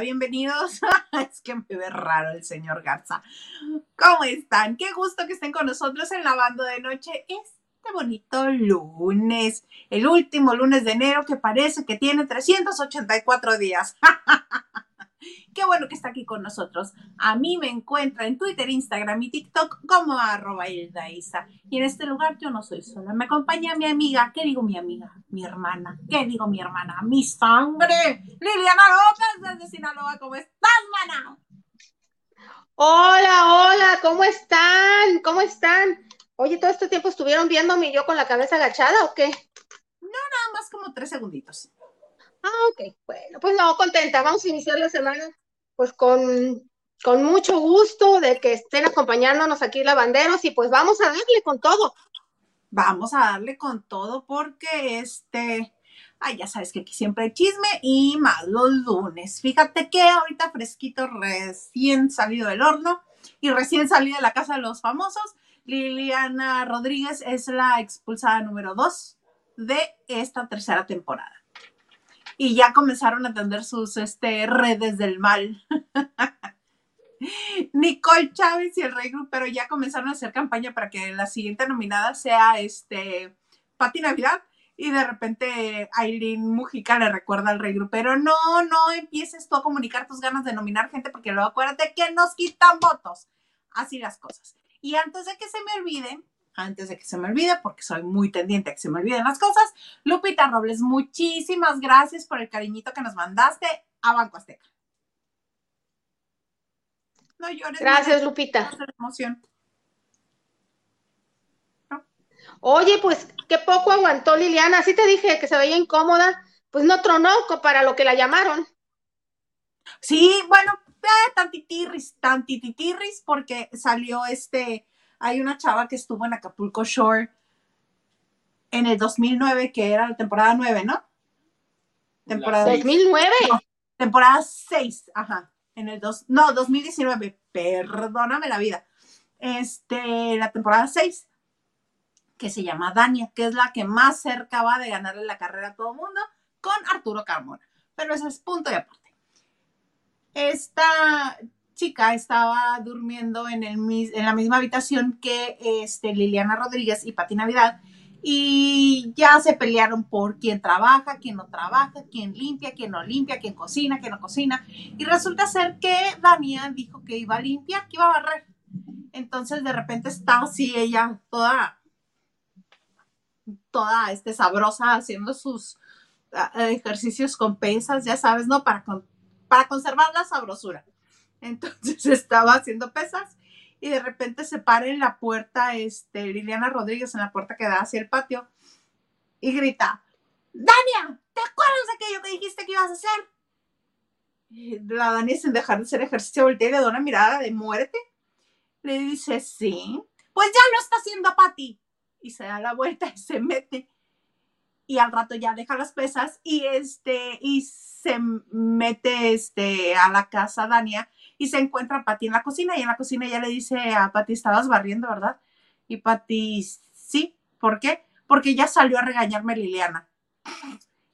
bienvenidos. Es que me ve raro el señor Garza. ¿Cómo están? Qué gusto que estén con nosotros en la banda de noche. Este bonito lunes, el último lunes de enero que parece que tiene 384 días. Qué bueno que está aquí con nosotros. A mí me encuentra en Twitter, Instagram y TikTok como arroba Y en este lugar yo no soy sola. Me acompaña mi amiga. ¿Qué digo mi amiga? Mi hermana. ¿Qué digo mi hermana? Mi sangre. Liliana López desde Sinaloa. ¿Cómo estás, mana? Hola, hola. ¿Cómo están? ¿Cómo están? Oye, ¿todo este tiempo estuvieron viéndome yo con la cabeza agachada o qué? No, nada más como tres segunditos. Ah, ok. Bueno, pues no, contenta. Vamos a iniciar la semana pues con, con mucho gusto de que estén acompañándonos aquí lavanderos y pues vamos a darle con todo. Vamos a darle con todo porque este, ay, ya sabes que aquí siempre hay chisme y más los lunes. Fíjate que ahorita fresquito, recién salido del horno y recién salido de la casa de los famosos, Liliana Rodríguez es la expulsada número dos de esta tercera temporada y ya comenzaron a atender sus este, redes del mal. Nicole Chávez y el Rey Grupero ya comenzaron a hacer campaña para que la siguiente nominada sea este Pati Navidad y de repente Aileen Mujica le recuerda al Rey Grupero, no, no empieces tú a comunicar tus ganas de nominar gente porque luego acuérdate que nos quitan votos. Así las cosas. Y antes de que se me olvide, antes de que se me olvide, porque soy muy tendiente a que se me olviden las cosas. Lupita Robles, muchísimas gracias por el cariñito que nos mandaste a Banco Azteca. No llores. Gracias, Lupita. Emoción. Oye, pues qué poco aguantó Liliana. Así te dije que se veía incómoda. Pues no tronó para lo que la llamaron. Sí, bueno, eh, tantitiris, tantititirris, porque salió este hay una chava que estuvo en Acapulco Shore en el 2009, que era la temporada 9, ¿no? Temporada 2009. temporada 6, ajá. En el dos, no, 2019, perdóname la vida. Este, la temporada 6, que se llama Dania, que es la que más cerca va de ganarle la carrera a todo el mundo, con Arturo Carmona. Pero ese es punto de aparte. Esta chica estaba durmiendo en, el, en la misma habitación que este, Liliana Rodríguez y Pati Navidad y ya se pelearon por quién trabaja, quién no trabaja, quién limpia, quién no limpia, quién cocina, quién no cocina. Y resulta ser que Dania dijo que iba a limpiar, que iba a barrer. Entonces de repente está así ella toda, toda este, sabrosa haciendo sus ah, ejercicios con pesas, ya sabes, ¿no? Para, para conservar la sabrosura. Entonces estaba haciendo pesas y de repente se para en la puerta, este, Liliana Rodríguez en la puerta que da hacia el patio y grita, Dania, ¿te acuerdas de aquello que dijiste que ibas a hacer? la Dania sin dejar de hacer ejercicio voltea y le da una mirada de muerte. Le dice, sí, pues ya lo está haciendo Pati. Y se da la vuelta y se mete. Y al rato ya deja las pesas y este, y se mete este, a la casa Dania y se encuentra Pati en la cocina y en la cocina ella le dice a Pati, estabas barriendo, ¿verdad? Y Pati, sí, ¿por qué? Porque ya salió a regañarme Liliana.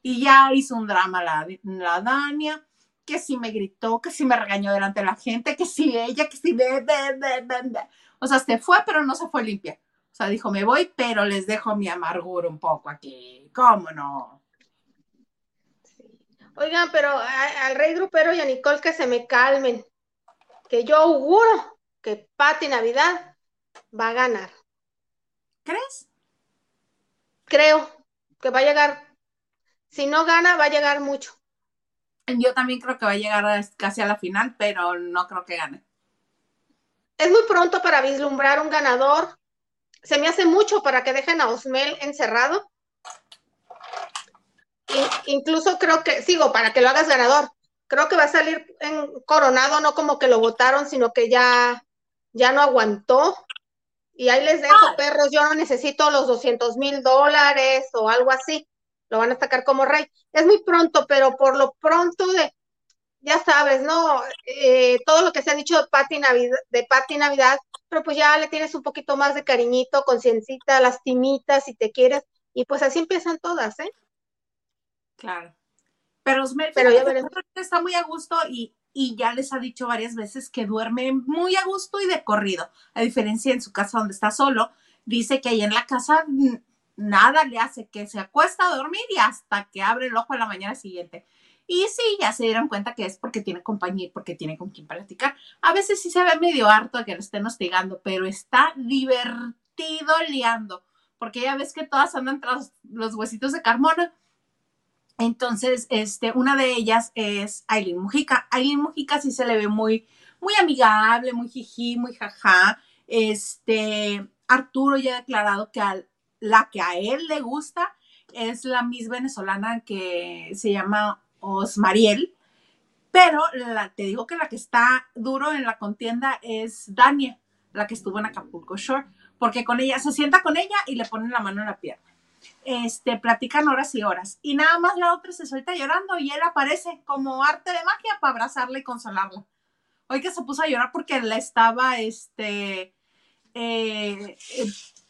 Y ya hizo un drama la, la Dania, que sí me gritó, que sí me regañó delante de la gente, que sí ella, que sí... De, o sea, se fue, pero no se fue limpia. O sea, dijo, me voy, pero les dejo mi amargura un poco aquí. ¿Cómo no? Oigan, pero al rey grupero y a Nicole que se me calmen que yo auguro que Pati Navidad va a ganar. ¿Crees? Creo que va a llegar. Si no gana, va a llegar mucho. Yo también creo que va a llegar casi a la final, pero no creo que gane. Es muy pronto para vislumbrar un ganador. Se me hace mucho para que dejen a Osmel encerrado. incluso creo que, sigo, para que lo hagas ganador creo que va a salir en coronado, no como que lo votaron, sino que ya, ya no aguantó. Y ahí les dejo, perros, yo no necesito los 200 mil dólares o algo así. Lo van a sacar como rey. Es muy pronto, pero por lo pronto de, ya sabes, ¿no? Eh, todo lo que se ha dicho de Pati Navidad, de Pati Navidad, pero pues ya le tienes un poquito más de cariñito, conciencita, lastimita, si te quieres, y pues así empiezan todas, ¿eh? Claro. Pero, Osmel, Pero ya fíjate, veremos. está muy a gusto y, y ya les ha dicho varias veces que duerme muy a gusto y de corrido. A diferencia en su casa donde está solo, dice que ahí en la casa nada le hace que se acuesta a dormir y hasta que abre el ojo a la mañana siguiente. Y sí, ya se dieron cuenta que es porque tiene compañía y porque tiene con quien platicar. A veces sí se ve medio harto de que lo estén hostigando, pero está divertido liando, porque ya ves que todas andan tras los huesitos de Carmona. Entonces, este, una de ellas es Aileen Mujica. Aileen Mujica sí se le ve muy, muy amigable, muy jiji, muy jaja. Este, Arturo ya ha declarado que la que a él le gusta es la Miss venezolana que se llama Osmariel. Pero te digo que la que está duro en la contienda es Dania, la que estuvo en Acapulco Shore, porque con ella se sienta con ella y le ponen la mano en la pierna este, platican horas y horas. Y nada más la otra se suelta llorando y él aparece como arte de magia para abrazarla y consolarla. Hoy que se puso a llorar porque le estaba, este, eh,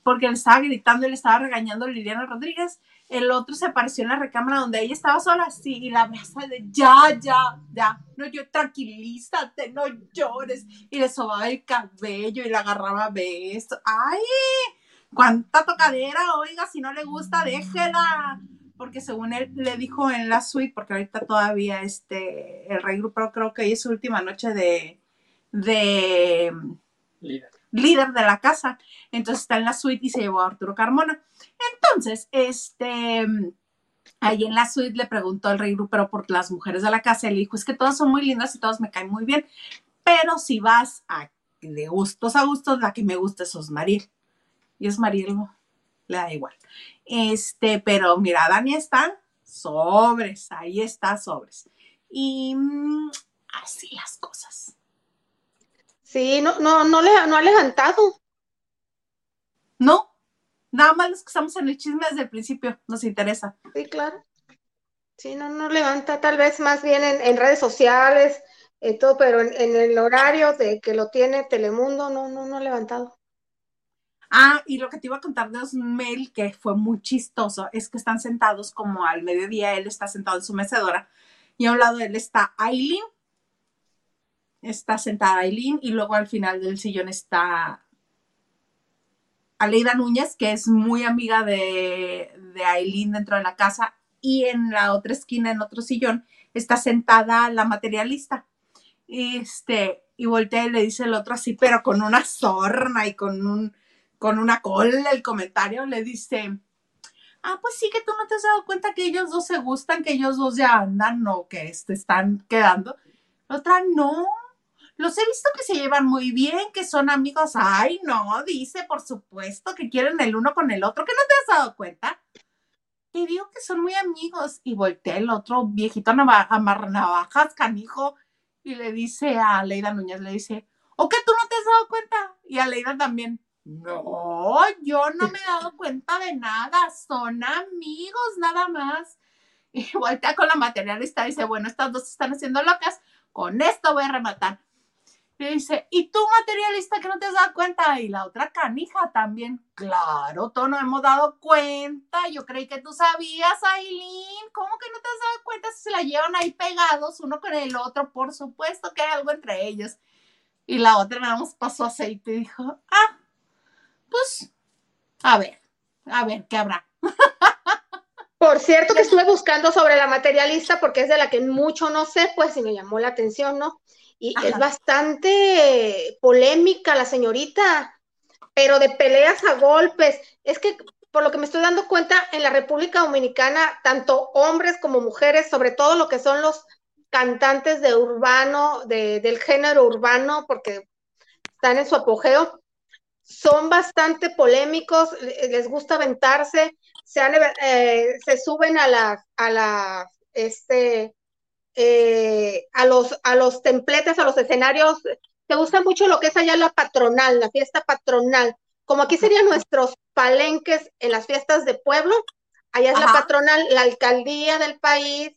porque le estaba gritando y le estaba regañando Liliana Rodríguez. El otro se apareció en la recámara donde ella estaba sola, así, y la abraza de ya, ya, ya, no, yo tranquilízate, no llores. Y le sobaba el cabello y la agarraba besos. ¡Ay! Cuánta tocadera, oiga, si no le gusta, déjela. Porque según él le dijo en la suite, porque ahorita todavía este, el rey grupo creo que hoy es su última noche de, de Líder. líder de la casa. Entonces está en la suite y se llevó a Arturo Carmona. Entonces, este, ahí en la suite le preguntó al rey grupero por las mujeres de la casa le dijo, es que todas son muy lindas y todas me caen muy bien, pero si vas a de gustos a gustos, la que me gusta es Osmaril y es Mariel, le da igual. Este, pero mira, Dani está sobres, ahí está sobres. Y mm, así las cosas. Sí, no, no, no, le, no ha levantado. No, nada más los que estamos en el chisme desde el principio, nos interesa. Sí, claro. Sí, no, no levanta, tal vez más bien en, en redes sociales, en todo, pero en, en, el horario de que lo tiene Telemundo, no, no, no ha levantado. Ah, y lo que te iba a contar de Osmel, que fue muy chistoso, es que están sentados como al mediodía, él está sentado en su mecedora y a un lado de él está Aileen, está sentada Aileen y luego al final del sillón está Aleida Núñez, que es muy amiga de, de Aileen dentro de la casa y en la otra esquina, en otro sillón, está sentada la materialista. Este, y voltea y le dice el otro así, pero con una sorna y con un con una cola el comentario, le dice, ah, pues sí que tú no te has dado cuenta que ellos dos se gustan, que ellos dos ya andan o que te están quedando. La otra, no, los he visto que se llevan muy bien, que son amigos. Ay, no, dice, por supuesto, que quieren el uno con el otro, que no te has dado cuenta. Te digo que son muy amigos. Y voltea el otro viejito amarnavajas, canijo, y le dice a Leida Núñez, le dice, ¿o que tú no te has dado cuenta? Y a Leida también, no, yo no me he dado cuenta de nada, son amigos nada más. Y voltea con la materialista y dice, bueno, estas dos están haciendo locas, con esto voy a rematar. Y dice, ¿y tú materialista que no te has dado cuenta? Y la otra canija también, claro, todos nos hemos dado cuenta, yo creí que tú sabías, Aileen, ¿cómo que no te has dado cuenta si se la llevan ahí pegados uno con el otro? Por supuesto que hay algo entre ellos. Y la otra nada más pasó aceite y dijo, ah, pues, a ver, a ver, ¿qué habrá? Por cierto, que estuve buscando sobre la materialista porque es de la que mucho no sé, pues, y me llamó la atención, ¿no? Y Ajá. es bastante polémica la señorita, pero de peleas a golpes. Es que, por lo que me estoy dando cuenta, en la República Dominicana, tanto hombres como mujeres, sobre todo lo que son los cantantes de urbano, de, del género urbano, porque están en su apogeo, son bastante polémicos, les gusta aventarse, se, han, eh, se suben a la, a la, este, eh, a los, a los templetes, a los escenarios, te gusta mucho lo que es allá la patronal, la fiesta patronal, como aquí serían nuestros palenques en las fiestas de pueblo, allá es Ajá. la patronal, la alcaldía del país,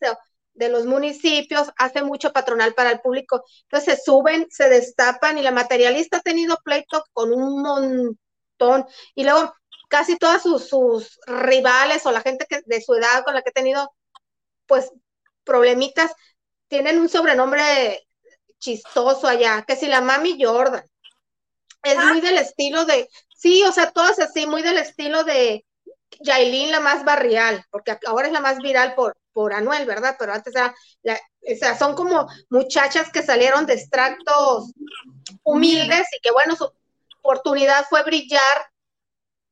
de los municipios, hace mucho patronal para el público. Entonces se suben, se destapan y la materialista ha tenido pleito con un montón. Y luego casi todas sus, sus rivales o la gente que, de su edad con la que ha tenido, pues problemitas, tienen un sobrenombre chistoso allá, que si la mami Jordan. Es muy del estilo de, sí, o sea, todas así, muy del estilo de Yailin, la más barrial, porque ahora es la más viral por, por Anuel, ¿verdad? Pero antes era, o sea, son como muchachas que salieron de extractos humildes y que, bueno, su oportunidad fue brillar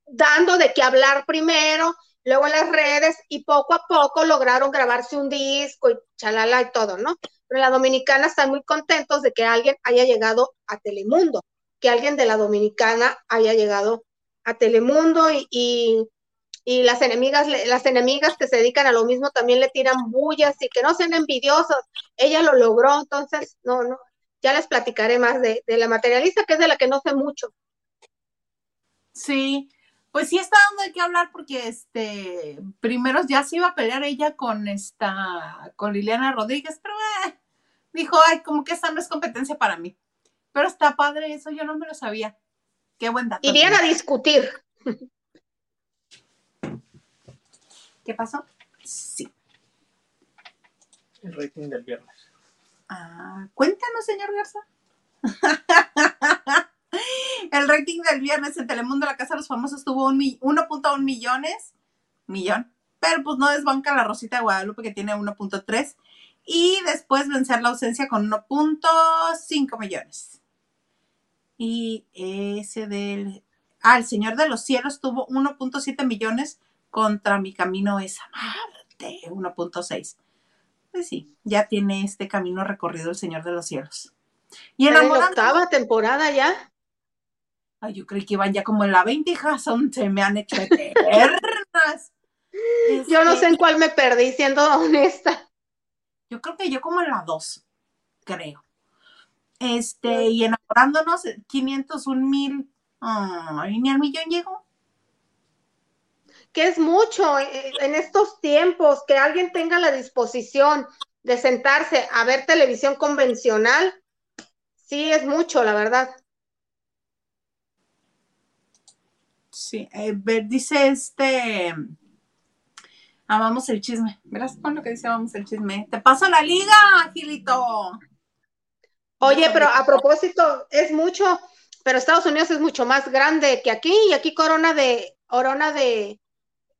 dando de qué hablar primero, luego en las redes y poco a poco lograron grabarse un disco y chalala y todo, ¿no? Pero la dominicana están muy contentos de que alguien haya llegado a Telemundo, que alguien de la dominicana haya llegado a Telemundo y, y, las enemigas, las enemigas que se dedican a lo mismo también le tiran bullas y que no sean envidiosos. Ella lo logró, entonces, no, no, ya les platicaré más de, de la materialista, que es de la que no sé mucho. Sí, pues sí está dando de qué hablar porque este primero ya se iba a pelear ella con esta con Liliana Rodríguez, pero eh, dijo, ay, como que esta no es competencia para mí. Pero está padre eso, yo no me lo sabía. Qué buen dato. Irían a discutir. ¿Qué pasó? Sí. El rating del viernes. Ah, cuéntanos, señor Garza. El rating del viernes en Telemundo, la Casa de los Famosos, tuvo 1.1 millones, millón, pero pues no desbanca la Rosita de Guadalupe que tiene 1.3 y después vencer la ausencia con 1.5 millones. Y ese del... Ah, el Señor de los Cielos tuvo 1.7 millones contra Mi Camino es Amarte, 1.6. Pues sí, ya tiene este camino recorrido el Señor de los Cielos. Y en la octava temporada ya. Ay, yo creí que iban ya como en la 20, hijas, se me han hecho eternas. yo no sé en cuál me perdí, siendo honesta. Yo creo que yo como en la 2, creo. Este, y enamorándonos, 501 mil. Ay, ni al millón llegó. Que es mucho eh, en estos tiempos, que alguien tenga la disposición de sentarse a ver televisión convencional, sí es mucho, la verdad. Sí, eh, dice este. Amamos el chisme. Verás con lo que dice amamos el chisme. Te paso la liga, Gilito. Oye, pero a propósito, es mucho, pero Estados Unidos es mucho más grande que aquí, y aquí Corona de, Corona de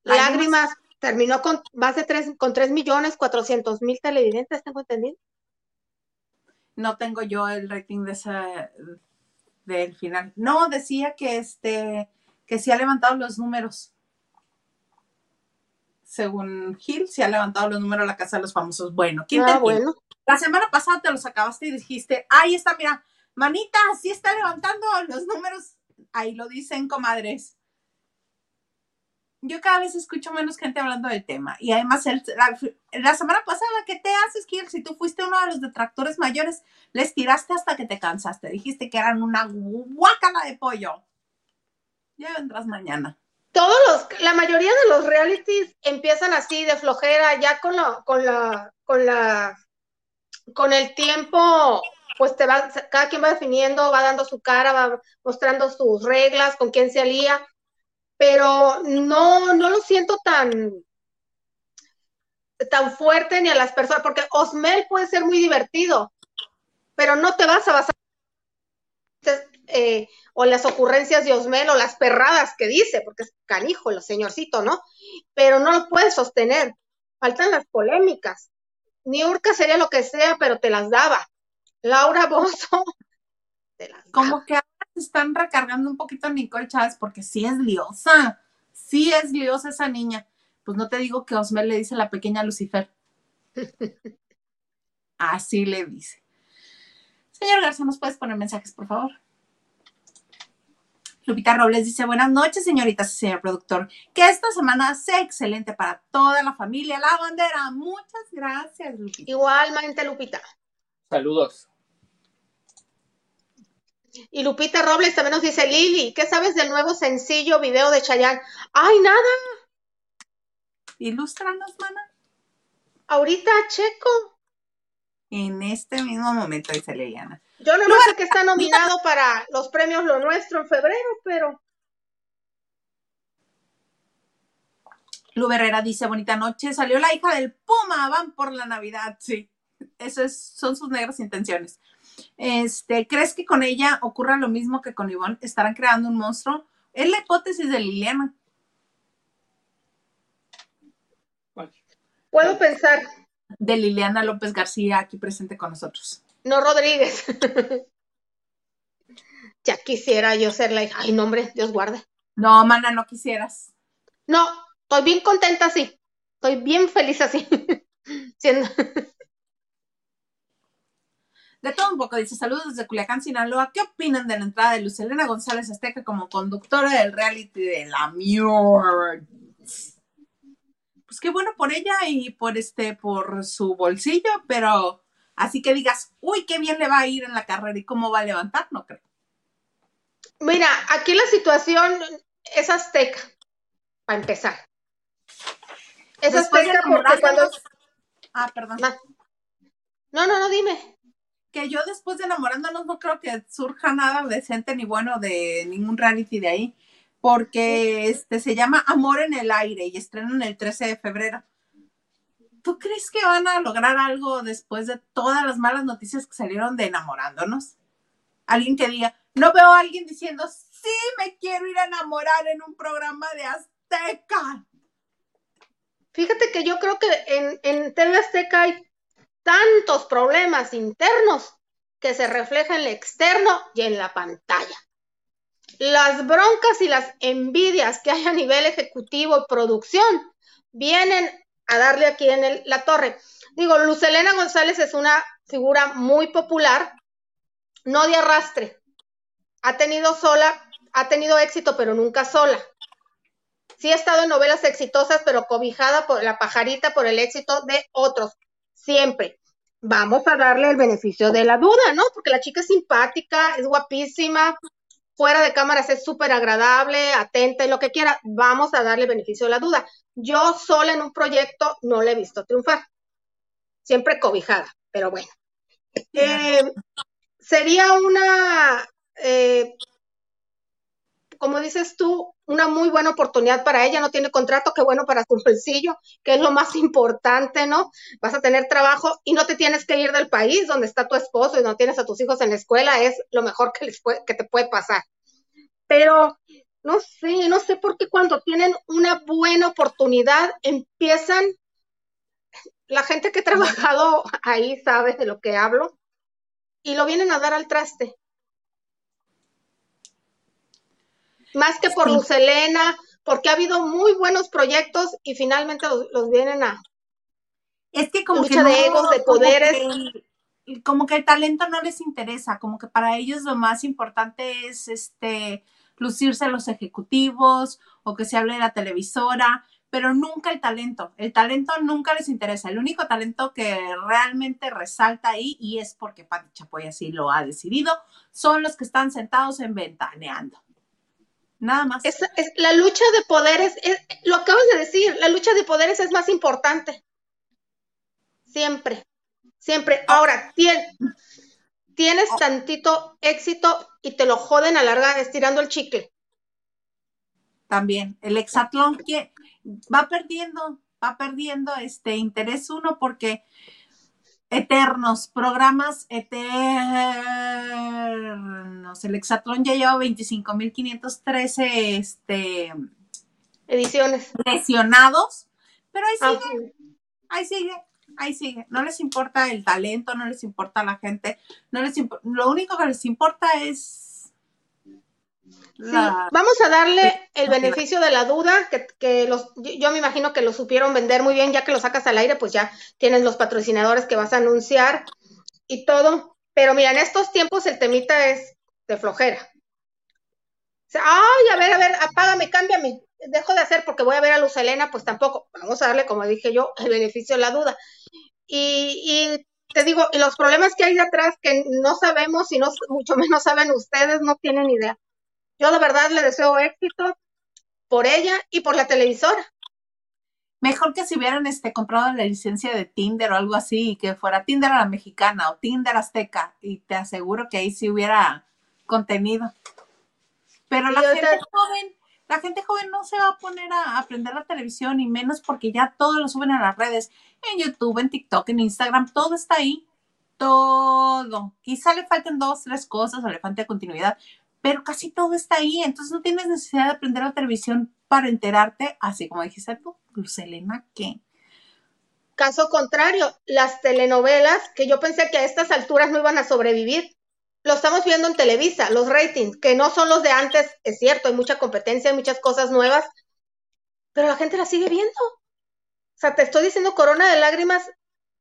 lágrimas, terminó con más de tres, con tres millones cuatrocientos mil televidentes, tengo entendido. No tengo yo el rating de esa del final. No, decía que este que sí ha levantado los números. Según Gil, sí ha levantado los números la Casa de los Famosos. Bueno, ¿quién ah, bueno. La semana pasada te los acabaste y dijiste, ahí está, mira, manita, sí está levantando los números. Ahí lo dicen, comadres. Yo cada vez escucho menos gente hablando del tema. Y además, la, semana pasada, ¿qué te haces, Gil? Si tú fuiste uno de los detractores mayores, les tiraste hasta que te cansaste. Dijiste que eran una guácala de pollo. Ya vendrás mañana. Todos los, la mayoría de los realities empiezan así de flojera, ya con la, con la, con la, con el tiempo, pues te va, cada quien va definiendo, va dando su cara, va mostrando sus reglas, con quién se alía, pero no, no lo siento tan, tan fuerte ni a las personas, porque Osmel puede ser muy divertido, pero no te vas a basar eh, o las ocurrencias de Osmel o las perradas que dice, porque es canijo el señorcito, ¿no? Pero no lo puedes sostener. Faltan las polémicas. Niurka sería lo que sea, pero te las daba. Laura Bozo, te las que se están recargando un poquito a Nicole Chávez, porque sí es liosa. Sí es liosa esa niña. Pues no te digo que Osmel le dice la pequeña Lucifer. Así le dice. Señor Garza, ¿nos puedes poner mensajes, por favor? Lupita Robles dice, buenas noches, señoritas y señor productor. Que esta semana sea excelente para toda la familia. La bandera. Muchas gracias, Lupita. Igualmente, Lupita. Saludos. Y Lupita Robles también nos dice, Lili, ¿qué sabes del nuevo sencillo video de Chayanne? ¡Ay, nada! Ilústranos, mana. Ahorita, Checo. En este mismo momento, dice Liliana. Yo no, sé que está nominado para los premios Lo Nuestro en febrero, pero. Lu Herrera dice, bonita noche, salió la hija del Puma, van por la Navidad, sí. Esas son sus negras intenciones. Este, ¿crees que con ella ocurra lo mismo que con Ivonne? ¿Estarán creando un monstruo? Es la hipótesis de Liliana. Puedo pensar. De Liliana López García, aquí presente con nosotros. No Rodríguez. ya quisiera yo ser la hija. Ay, no, hombre, Dios guarde. No, mana, no quisieras. No, estoy bien contenta así. Estoy bien feliz así. Siendo. De todo un poco, dice, saludos desde Culiacán, Sinaloa. ¿Qué opinan de la entrada de Lucelena González Azteca como conductora del reality de la Muir? Pues qué bueno por ella y por este, por su bolsillo, pero así que digas, uy, qué bien le va a ir en la carrera y cómo va a levantar, no creo. Mira, aquí la situación es azteca, para empezar. Es Después azteca porque cuando... Ah, perdón. No, no, no, dime. Que yo después de enamorándonos no creo que surja nada decente ni bueno de ningún reality de ahí. Porque este se llama Amor en el Aire y estrenan el 13 de febrero. ¿Tú crees que van a lograr algo después de todas las malas noticias que salieron de enamorándonos? Alguien que diga, no veo a alguien diciendo, sí, me quiero ir a enamorar en un programa de Azteca. Fíjate que yo creo que en, en TV Azteca hay tantos problemas internos que se reflejan en el externo y en la pantalla. Las broncas y las envidias que hay a nivel ejecutivo y producción vienen a darle aquí en la torre. Digo, Lucelena González es una figura muy popular, no de arrastre. Ha tenido sola, ha tenido éxito, pero nunca sola. Sí ha estado en novelas exitosas, pero cobijada por la pajarita por el éxito de otros. Siempre. Vamos a darle el beneficio de la duda, ¿no? Porque la chica es simpática, es guapísima, fuera de cámaras es súper agradable, atenta y lo que quiera. Vamos a darle el beneficio de la duda. Yo sola en un proyecto no la he visto triunfar. Siempre cobijada, pero bueno. Eh, sería una, eh, como dices tú, una muy buena oportunidad para ella. No tiene contrato, qué bueno para su bolsillo, que es lo más importante, ¿no? Vas a tener trabajo y no te tienes que ir del país donde está tu esposo y no tienes a tus hijos en la escuela. Es lo mejor que, les puede- que te puede pasar. Pero no sé, no sé por qué cuando tienen una buena oportunidad empiezan, la gente que ha trabajado ahí sabe de lo que hablo, y lo vienen a dar al traste. Más que por Sí. Lucelena, porque ha habido muy buenos proyectos y finalmente los, los vienen a... Es que como Lucha que no, de egos, de poderes. que como que el talento no les interesa, como que para ellos lo más importante es este lucirse los ejecutivos o que se hable de la televisora, pero nunca el talento. El talento nunca les interesa. El único talento que realmente resalta ahí, y es porque Pati Chapoy así lo ha decidido, son los que están sentados en ventaneando. Nada más. Es, es- la lucha de poderes, es, lo acabas de decir, la lucha de poderes es más importante. Siempre, siempre. Ahora, tien- tienes tantito éxito y te lo joden a larga estirando el chicle. también. El hexatlón que va perdiendo, va perdiendo este interés uno porque eternos, programas eternos. El hexatlón ya lleva 25.513 este, Ediciones. lesionados, pero ahí Ah, sigue, ahí sigue, ahí sigue. No les importa el talento, no les importa la gente, no les lo único que les importa es la- vamos a darle el beneficio de la duda, que, que los, yo, me imagino que lo supieron vender muy bien, ya que lo sacas al aire, pues ya tienes los patrocinadores que vas a anunciar y todo. Pero mira, en estos tiempos el temita es de flojera. O sea, ay, a ver, a ver, apágame, cámbiame. Dejo de hacer porque voy a ver a Luz Helena, pues tampoco. Vamos a darle, como dije yo, el beneficio de la duda. Y, y te digo, y los problemas que hay detrás que no sabemos y no, mucho menos saben ustedes, no tienen idea. Yo de verdad le deseo éxito por ella y por la televisora. Mejor que si hubieran este, comprado la licencia de Tinder o algo así, y que fuera Tinder a la mexicana o Tinder azteca, y te aseguro que ahí sí hubiera contenido. Pero la gente joven, La gente joven no se va a poner a aprender la televisión y menos porque ya todo lo suben a las redes, en YouTube, en TikTok, en Instagram, todo está ahí. Todo. Quizá le falten dos, tres cosas o le falte continuidad, pero casi todo está ahí. Entonces no tienes necesidad de aprender la televisión para enterarte, así como dijiste tú, Luz Elena, ¿qué? Caso contrario, las telenovelas que yo pensé que a estas alturas no iban a sobrevivir, lo estamos viendo en Televisa, los ratings, que no son los de antes, es cierto, hay mucha competencia, hay muchas cosas nuevas, pero la gente la sigue viendo. O sea, te estoy diciendo, Corona de Lágrimas,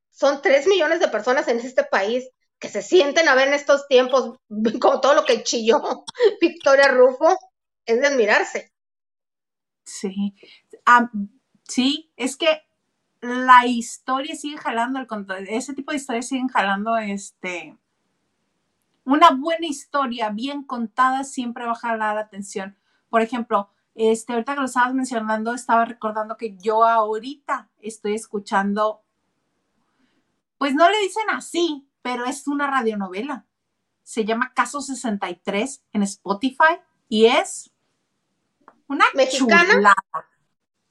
son tres millones de personas en este país que se sienten a ver en estos tiempos, como todo lo que chilló Victoria Rufo, es de admirarse. Sí, ah, sí, es que la historia sigue jalando, el ese tipo de historias siguen jalando, este, una buena historia bien contada siempre va a jalar la atención. Por ejemplo, este, ahorita que lo estabas mencionando, estaba recordando que yo ahorita estoy escuchando, pues no le dicen así, pero es una radionovela. Se llama Caso 63 en Spotify y es una chulada.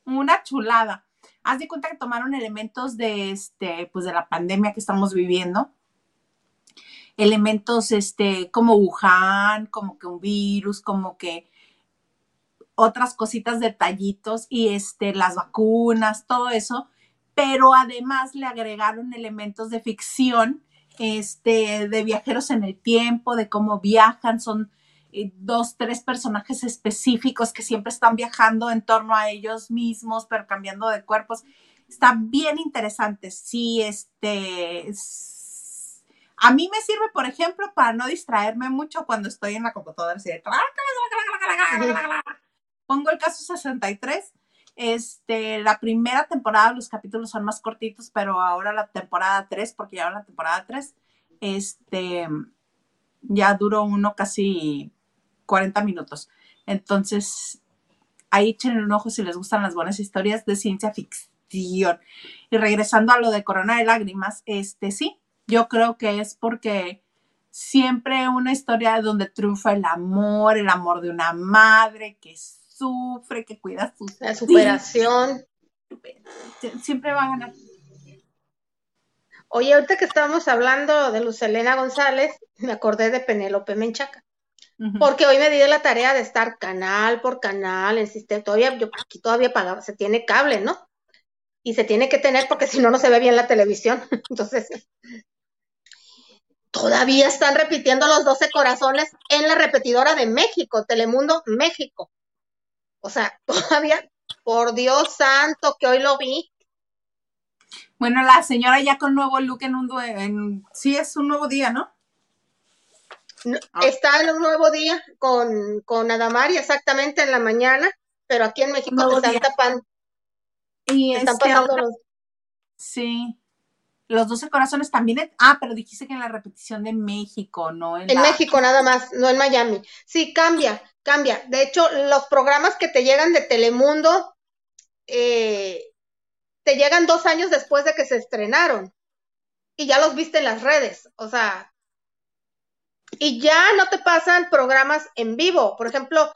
Una chulada haz de cuenta que tomaron elementos de este, pues de la pandemia que estamos viviendo, elementos este, como Wuhan, como que un virus, como que otras cositas, detallitos y este, las vacunas, todo eso, pero además le agregaron elementos de ficción, este, de viajeros en el tiempo, de cómo viajan, son dos, tres personajes específicos que siempre están viajando en torno a ellos mismos, pero cambiando de cuerpos. Está bien interesante. Sí, este. A mí me sirve, por ejemplo, para no distraerme mucho cuando estoy en la computadora. Pongo el caso 63. Este, la primera temporada, los capítulos son más cortitos, pero ahora la temporada 3, porque ya la temporada 3, este, ya duró uno casi 40 minutos. Entonces, ahí echen un ojo si les gustan las buenas historias de ciencia ficción. Y regresando a lo de Corona de Lágrimas, este sí, yo creo que es porque siempre una historia donde triunfa el amor, el amor de una madre que sufre, que cuida su la superación. Siempre va a ganar. Oye, ahorita que estábamos hablando de Luz Elena González, me acordé de Penélope Menchaca porque hoy me di la tarea de estar canal por canal en sistema, todavía, yo aquí todavía pagaba, se tiene cable, ¿no? Y se tiene que tener porque si no, no se ve bien la televisión. Entonces, todavía están repitiendo los 12 corazones en la repetidora de México, Telemundo México. O sea, todavía, por Dios santo, que hoy lo vi. Bueno, la señora ya con nuevo look en un en, sí es un nuevo día, ¿no? Ah. Está en un nuevo día con, con Adamari exactamente en la mañana, pero aquí en México se están tapando. Y están este, pasando los... Sí. Los 12 corazones también. Ah, pero dijiste que en la repetición de México, ¿no? En, México nada más, no en Miami. Sí, cambia, cambia. De hecho, los programas que te llegan de Telemundo eh, te llegan dos años después de que se estrenaron. Y ya los viste en las redes. O sea, y ya no te pasan programas en vivo. Por ejemplo,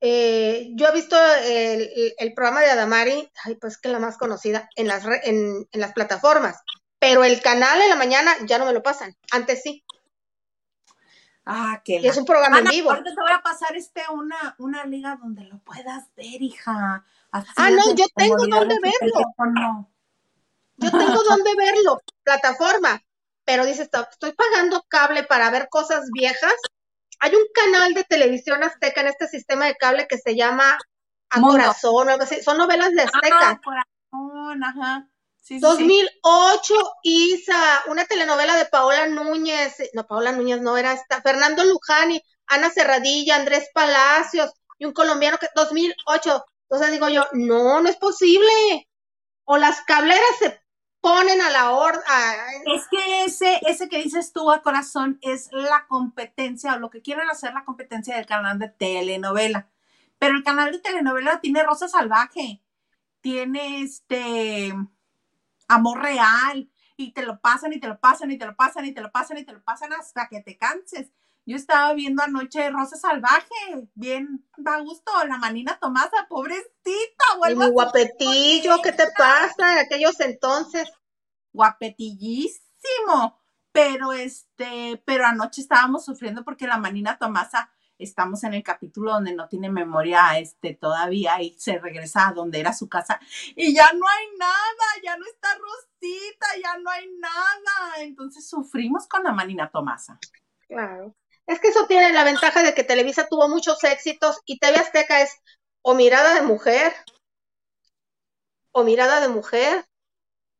eh, yo he visto el, programa de Adamari, ay, pues que la más conocida, en las, en, las plataformas, pero el canal en la mañana ya no me lo pasan. Antes sí. Ah, qué. Y es un programa en vivo. Ahorita te voy a pasar este una, una liga donde lo puedas ver, hija. ah, no, yo tengo donde verlo. Yo tengo donde verlo. Plataforma pero dices, estoy pagando cable para ver cosas viejas. Hay un canal de televisión azteca en este sistema de cable que se llama A Corazón o algo así. Son novelas de azteca. Corazón, ajá. 2008, Isa, una telenovela de Paola Núñez, no, Paola Núñez no era esta, Fernando Lujani, Ana Cerradilla, Andrés Palacios y un colombiano que 2008. Entonces digo yo, no, no es posible. O las cableras se ponen a la orden. Es que ese, ese que dices tú a corazón es la competencia o lo que quieren hacer la competencia del canal de telenovela. Pero el canal de telenovela tiene Rosa Salvaje, tiene este Amor Real, y te lo pasan y te lo pasan y te lo pasan y te lo pasan y te lo pasan hasta que te canses. Yo estaba viendo anoche Rosa Salvaje, bien a gusto, la manina Tomasa, pobrecita, Y mi guapetillo, ¿qué te pasa en aquellos entonces? Guapetillísimo, pero este, pero anoche estábamos sufriendo porque la manina Tomasa, estamos en el capítulo donde no tiene memoria este todavía y se regresa a donde era su casa y ya no hay nada, ya no está Rosita, ya no hay nada. Entonces sufrimos con la manina Tomasa. Claro. Es que eso tiene la ventaja de que Televisa tuvo muchos éxitos y TV Azteca es o mirada de mujer, o mirada de mujer.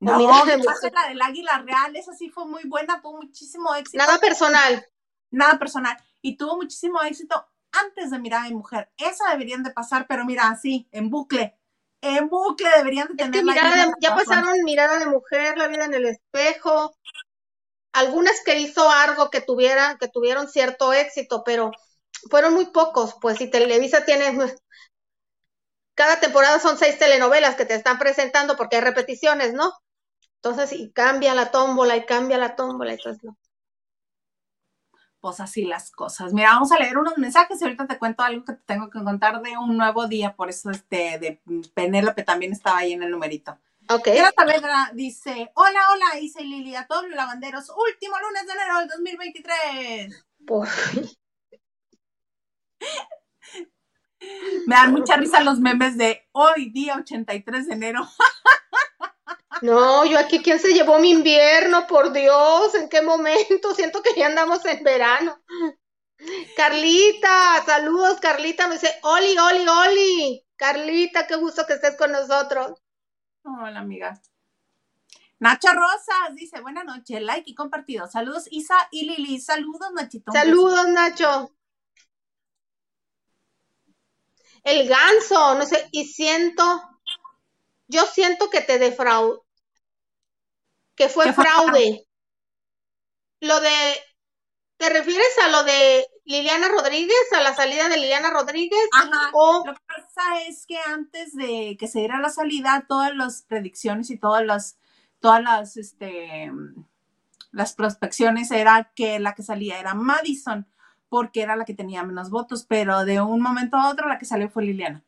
No, mirada de mujer. la del Águila Real, esa sí fue muy buena, tuvo muchísimo éxito. Nada personal. Nada personal. Y tuvo muchísimo éxito antes de Mirada de Mujer. Esa deberían de pasar, pero mira, así, en bucle. En bucle deberían de tener. Es ya pasaron Mirada de Mujer, La vida en el espejo, algunas que hizo algo que tuvieran, que tuvieron cierto éxito, pero fueron muy pocos, pues si Televisa tiene cada temporada son seis telenovelas que te están presentando porque hay repeticiones, ¿no? Entonces, y cambia la tómbola, y cambia la tómbola, entonces no. Pues así las cosas. Mira, vamos a leer unos mensajes y ahorita te cuento algo que te tengo que contar de un nuevo día, por eso este de Penélope también estaba ahí en el numerito. Ok. Saavedra dice, hola, hola, dice Lili, a todos los lavanderos, último lunes de enero del 2023. Por Me dan mucha risa los memes de hoy, día 83 de enero. No, yo aquí, ¿quién se llevó mi invierno? Por Dios, ¿en qué momento? Siento que ya andamos en verano. Carlita, saludos, Carlita, me dice, Oli, Oli, Oli. Carlita, qué gusto que estés con nosotros. Hola, amiga. Nacho Rosas dice, buena noche, like y compartido. Saludos, Isa y Lili. Saludos, Nachito. Saludos, Nacho. El ganso, no sé, y siento, yo siento que te defraud, que fue fraude. Lo de, ¿te refieres a lo de Liliana Rodríguez, a la salida de Liliana Rodríguez. Ajá. Lo que pasa es que antes de que se diera la salida, todas las predicciones y todas las, todas las, este, las prospecciones era que la que salía era Madison, porque era la que tenía menos votos, pero de un momento a otro la que salió fue Liliana.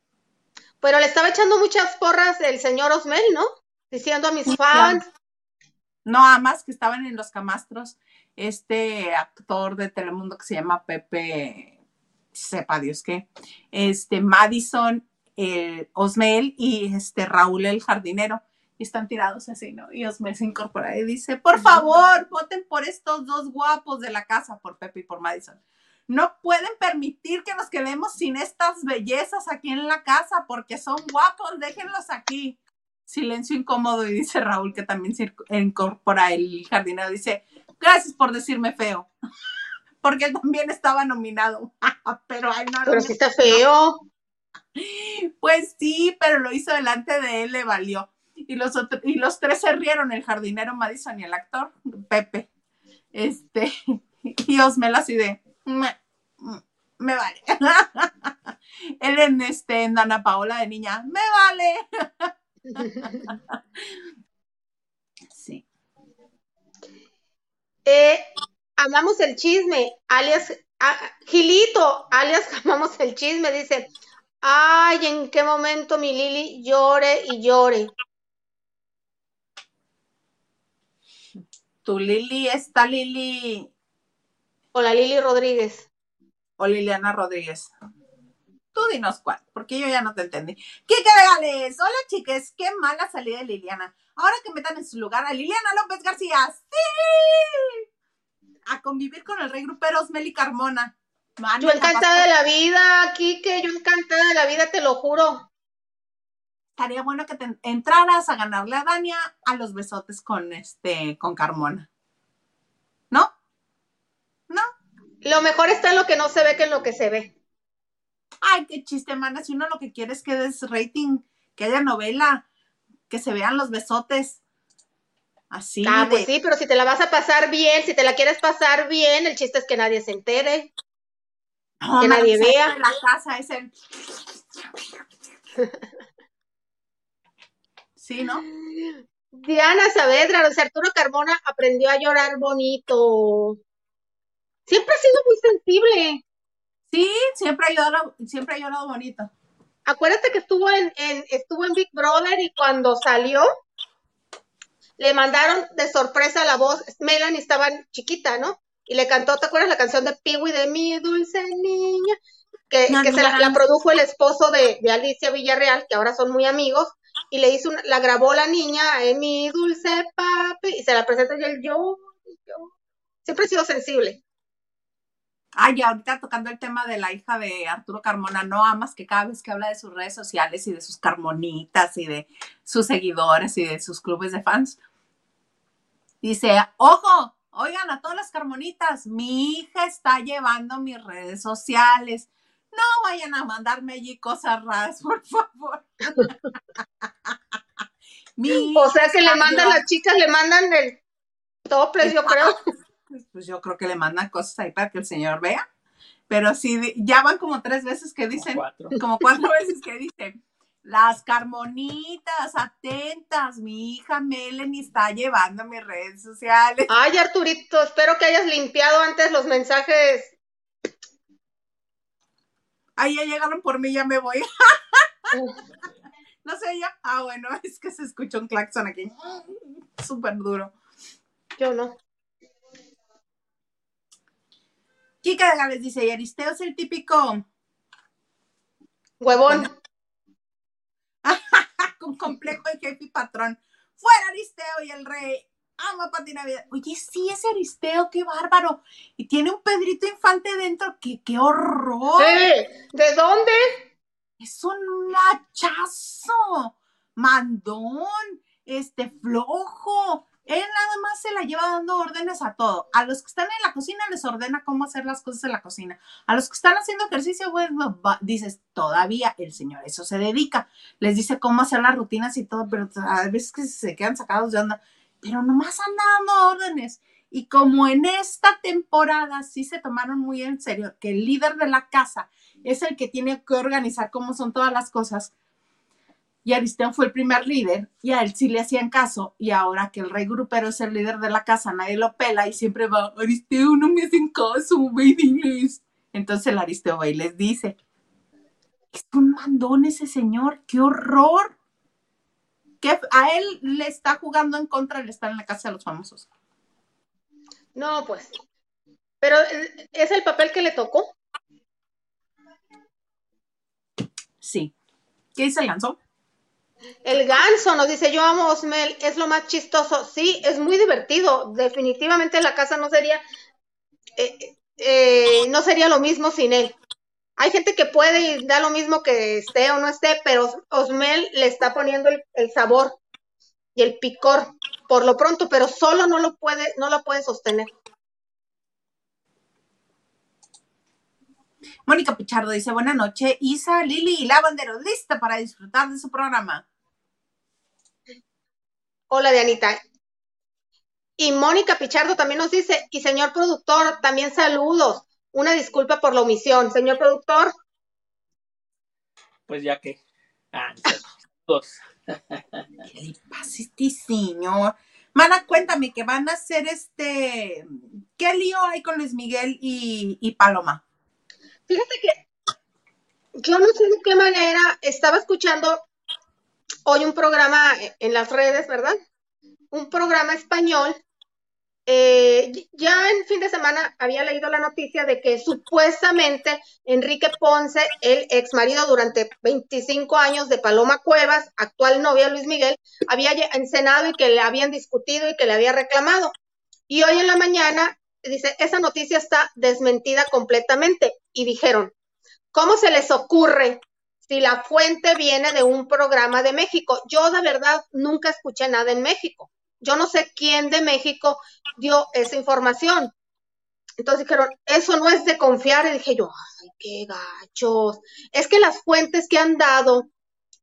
Pero le estaba echando muchas porras el señor Osmel, ¿no? Diciendo a mis fans. No, además que estaban en los camastros este actor de Telemundo que se llama Pepe, sepa Dios qué, este Madison, eh, Osmel y este Raúl el jardinero. Y están tirados así, ¿no? Y Osmel se incorpora y dice, por favor, voten por estos dos guapos de la casa, por Pepe y por Madison. No pueden permitir que nos quedemos sin estas bellezas aquí en la casa porque son guapos, déjenlos aquí. Silencio incómodo y dice Raúl que también se incorpora el jardinero, dice, Gracias por decirme feo. Porque él también estaba nominado. pero ay, no. Pero sí está feo. Pues sí, pero lo hizo delante de él, le valió. Y los, y los tres se rieron, el jardinero Madison y el actor, Pepe. Este, y Osmel así de, me, me vale. él en este, en Dana Paola de niña, me vale. sí. Eh, amamos el chisme, alias Gilito, alias amamos el chisme, dice, ay, en qué momento mi Lili llore y llore. Tu Lili está Lili. O la Lili Rodríguez. O Liliana Rodríguez. Tú dinos cuál, porque yo ya no te entendí. ¿Qué Gales, hola chicas, qué mala salida de Liliana. Ahora que metan en su lugar a Liliana López García. ¡Sí! A convivir con el rey grupero Osmeli Carmona. yo encantada de la vida, Kike, yo encantada de la vida, te lo juro. Estaría bueno que te entraras a ganarle a Dania a los besotes con este, con Carmona. ¿No? ¿No? Lo mejor está en lo que no se ve que en lo que se ve. Ay, qué chiste, mana. Si uno lo que quiere es que des rating, que haya novela que se vean los besotes. Así. Ah, pues sí, pero si te la vas a pasar bien, si te la quieres pasar bien, el chiste es que nadie se entere. que nadie vea. La casa es el. sí, ¿no? Diana Saavedra, Arturo Carmona aprendió a llorar bonito. Siempre ha sido muy sensible. Sí, siempre ha llorado, siempre ha llorado bonito. Acuérdate que estuvo en, en, estuvo en Big Brother y cuando salió, le mandaron de sorpresa la voz. Melanie estaba chiquita, ¿no? Y le cantó, ¿te acuerdas la canción de Piwi de Mi Dulce Niña? Que, que se la, la, produjo el esposo de, de, Alicia Villarreal, que ahora son muy amigos, y le hizo una, la grabó la niña en Mi Dulce Papi, y se la presenta y él, yo, yo. Siempre he sido sensible. Ay, ahorita tocando el tema de la hija de Arturo Carmona, no amas que cada vez que habla de sus redes sociales y de sus carmonitas y de sus seguidores y de sus clubes de fans, dice, ojo, oigan a todas las carmonitas, mi hija está llevando mis redes sociales. No vayan a mandarme allí cosas raras, por favor. o sea que le mandan las chicas, le mandan el topless, yo creo pues yo creo que le mandan cosas ahí para que el señor vea. Pero sí, ya van como tres veces que dicen, como cuatro, como cuatro veces que dicen, las carmonitas, atentas, mi hija Melanie está llevando mis redes sociales. Ay, Arturito, espero que hayas limpiado antes los mensajes. Ay, ya llegaron por mí, ya me voy. no sé ya. Ah, bueno, es que se escuchó un claxon aquí. Súper duro. Yo no. Kika de Gales dice, y Aristeo es el típico huevón. Con complejo de jefe y patrón. Fuera Aristeo y el rey. Ama Pati Navidad. Oye, sí, ese Aristeo, qué bárbaro. Y tiene un Pedrito Infante dentro. ¡Qué, qué horror! ¿De, ¿De dónde? Es un machazo. Mandón. Este, flojo. Él nada más se la lleva dando órdenes a todo. A los que están en la cocina les ordena cómo hacer las cosas en la cocina. A los que están haciendo ejercicio, bueno, dices, todavía el señor eso se dedica. Les dice cómo hacer las rutinas y todo, pero a veces que se quedan sacados de onda. Pero nomás anda dando órdenes. Y como en esta temporada sí se tomaron muy en serio que el líder de la casa es el que tiene que organizar cómo son todas las cosas, y Aristeo fue el primer líder y a él sí le hacían caso y ahora que el rey grupero es el líder de la casa, nadie lo pela y siempre va, Aristeo, no me hacen caso, ve y diles. Entonces el Aristeo va y les dice, es un mandón ese señor, qué horror. Que a él le está jugando en contra de estar en la casa de los famosos. No, pues. Pero es el papel que le tocó. Sí. ¿Qué dice el ganso? El ganso nos dice, yo amo Osmel, es lo más chistoso. Sí, es muy divertido. Definitivamente la casa no sería, eh, eh, no sería lo mismo sin él. Hay gente que puede y da lo mismo que esté o no esté, pero Osmel le está poniendo el, sabor y el picor por lo pronto, pero solo no lo puede, no lo puede sostener. Mónica Pichardo dice, buena noche, Isa, Lili y Lavandero, lista para disfrutar de su programa. Hola, Dianita. Y Mónica Pichardo también nos dice, y señor productor, también saludos. Una disculpa por la omisión. Señor productor. Pues ya que. Ah, dos. ¿Qué le pasa este señor? Mana, cuéntame que van a hacer este. ¿Qué lío hay con Luis Miguel y, y Paloma? Fíjate que yo no sé de qué manera estaba escuchando hoy un programa en las redes, ¿verdad? Un programa español. Eh, ya en fin de semana había leído la noticia de que supuestamente Enrique Ponce, el ex marido durante 25 años de Paloma Cuevas, actual novia Luis Miguel, había encenado y que le habían discutido y que le había reclamado. Y hoy en la mañana dice, esa noticia está desmentida completamente. Y dijeron, ¿cómo se les ocurre si la fuente viene de un programa de México. Yo de verdad nunca escuché nada en México. Yo no sé quién de México dio esa información. Entonces dijeron, eso no es de confiar. Y dije yo, ay, qué gachos. Es que las fuentes que han dado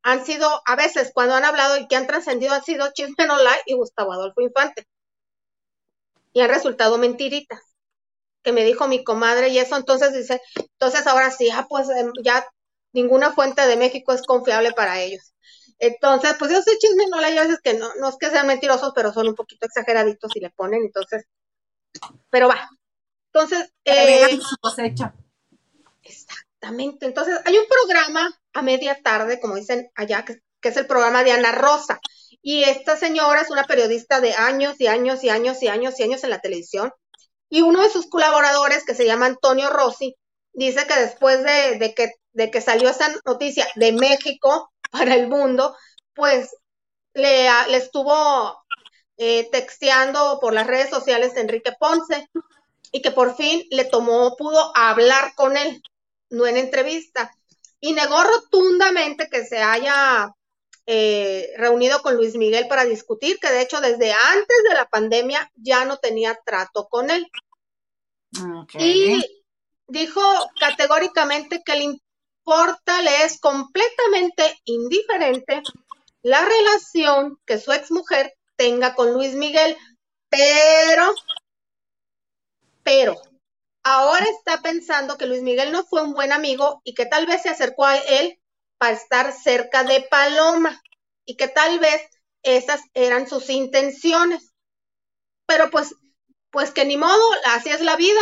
han sido, a veces cuando han hablado y que han trascendido, han sido Chisme No y Gustavo Adolfo Infante. Y han resultado mentiritas que me dijo mi comadre y eso, entonces dice, entonces ahora sí, ah, pues em, ya ninguna fuente de México es confiable para ellos. Entonces, pues yo sé chisme, no hay veces que no, no es que sean mentirosos, pero son un poquito exageraditos y le ponen, entonces, pero va. Entonces, Eh, eh, su cosecha. exactamente. Entonces, hay un programa a media tarde, como dicen allá, que, que es el programa de Ana Rosa. Y esta señora es una periodista de años y años y años y años y años en la televisión. Y uno de sus colaboradores, que se llama Antonio Rossi, dice que después de, de que, de que salió esa noticia de México para el mundo, pues le, le estuvo eh, texteando por las redes sociales de Enrique Ponce y que por fin le tomó, pudo hablar con él, no en entrevista, y negó rotundamente que se haya eh, reunido con Luis Miguel para discutir, que de hecho desde antes de la pandemia ya no tenía trato con él. Ok. Y dijo categóricamente que le importa, es completamente indiferente la relación que su exmujer tenga con Luis Miguel, pero, pero, ahora está pensando que Luis Miguel no fue un buen amigo y que tal vez se acercó a él para estar cerca de Paloma y que tal vez esas eran sus intenciones. Pero pues, pues que ni modo, así es la vida.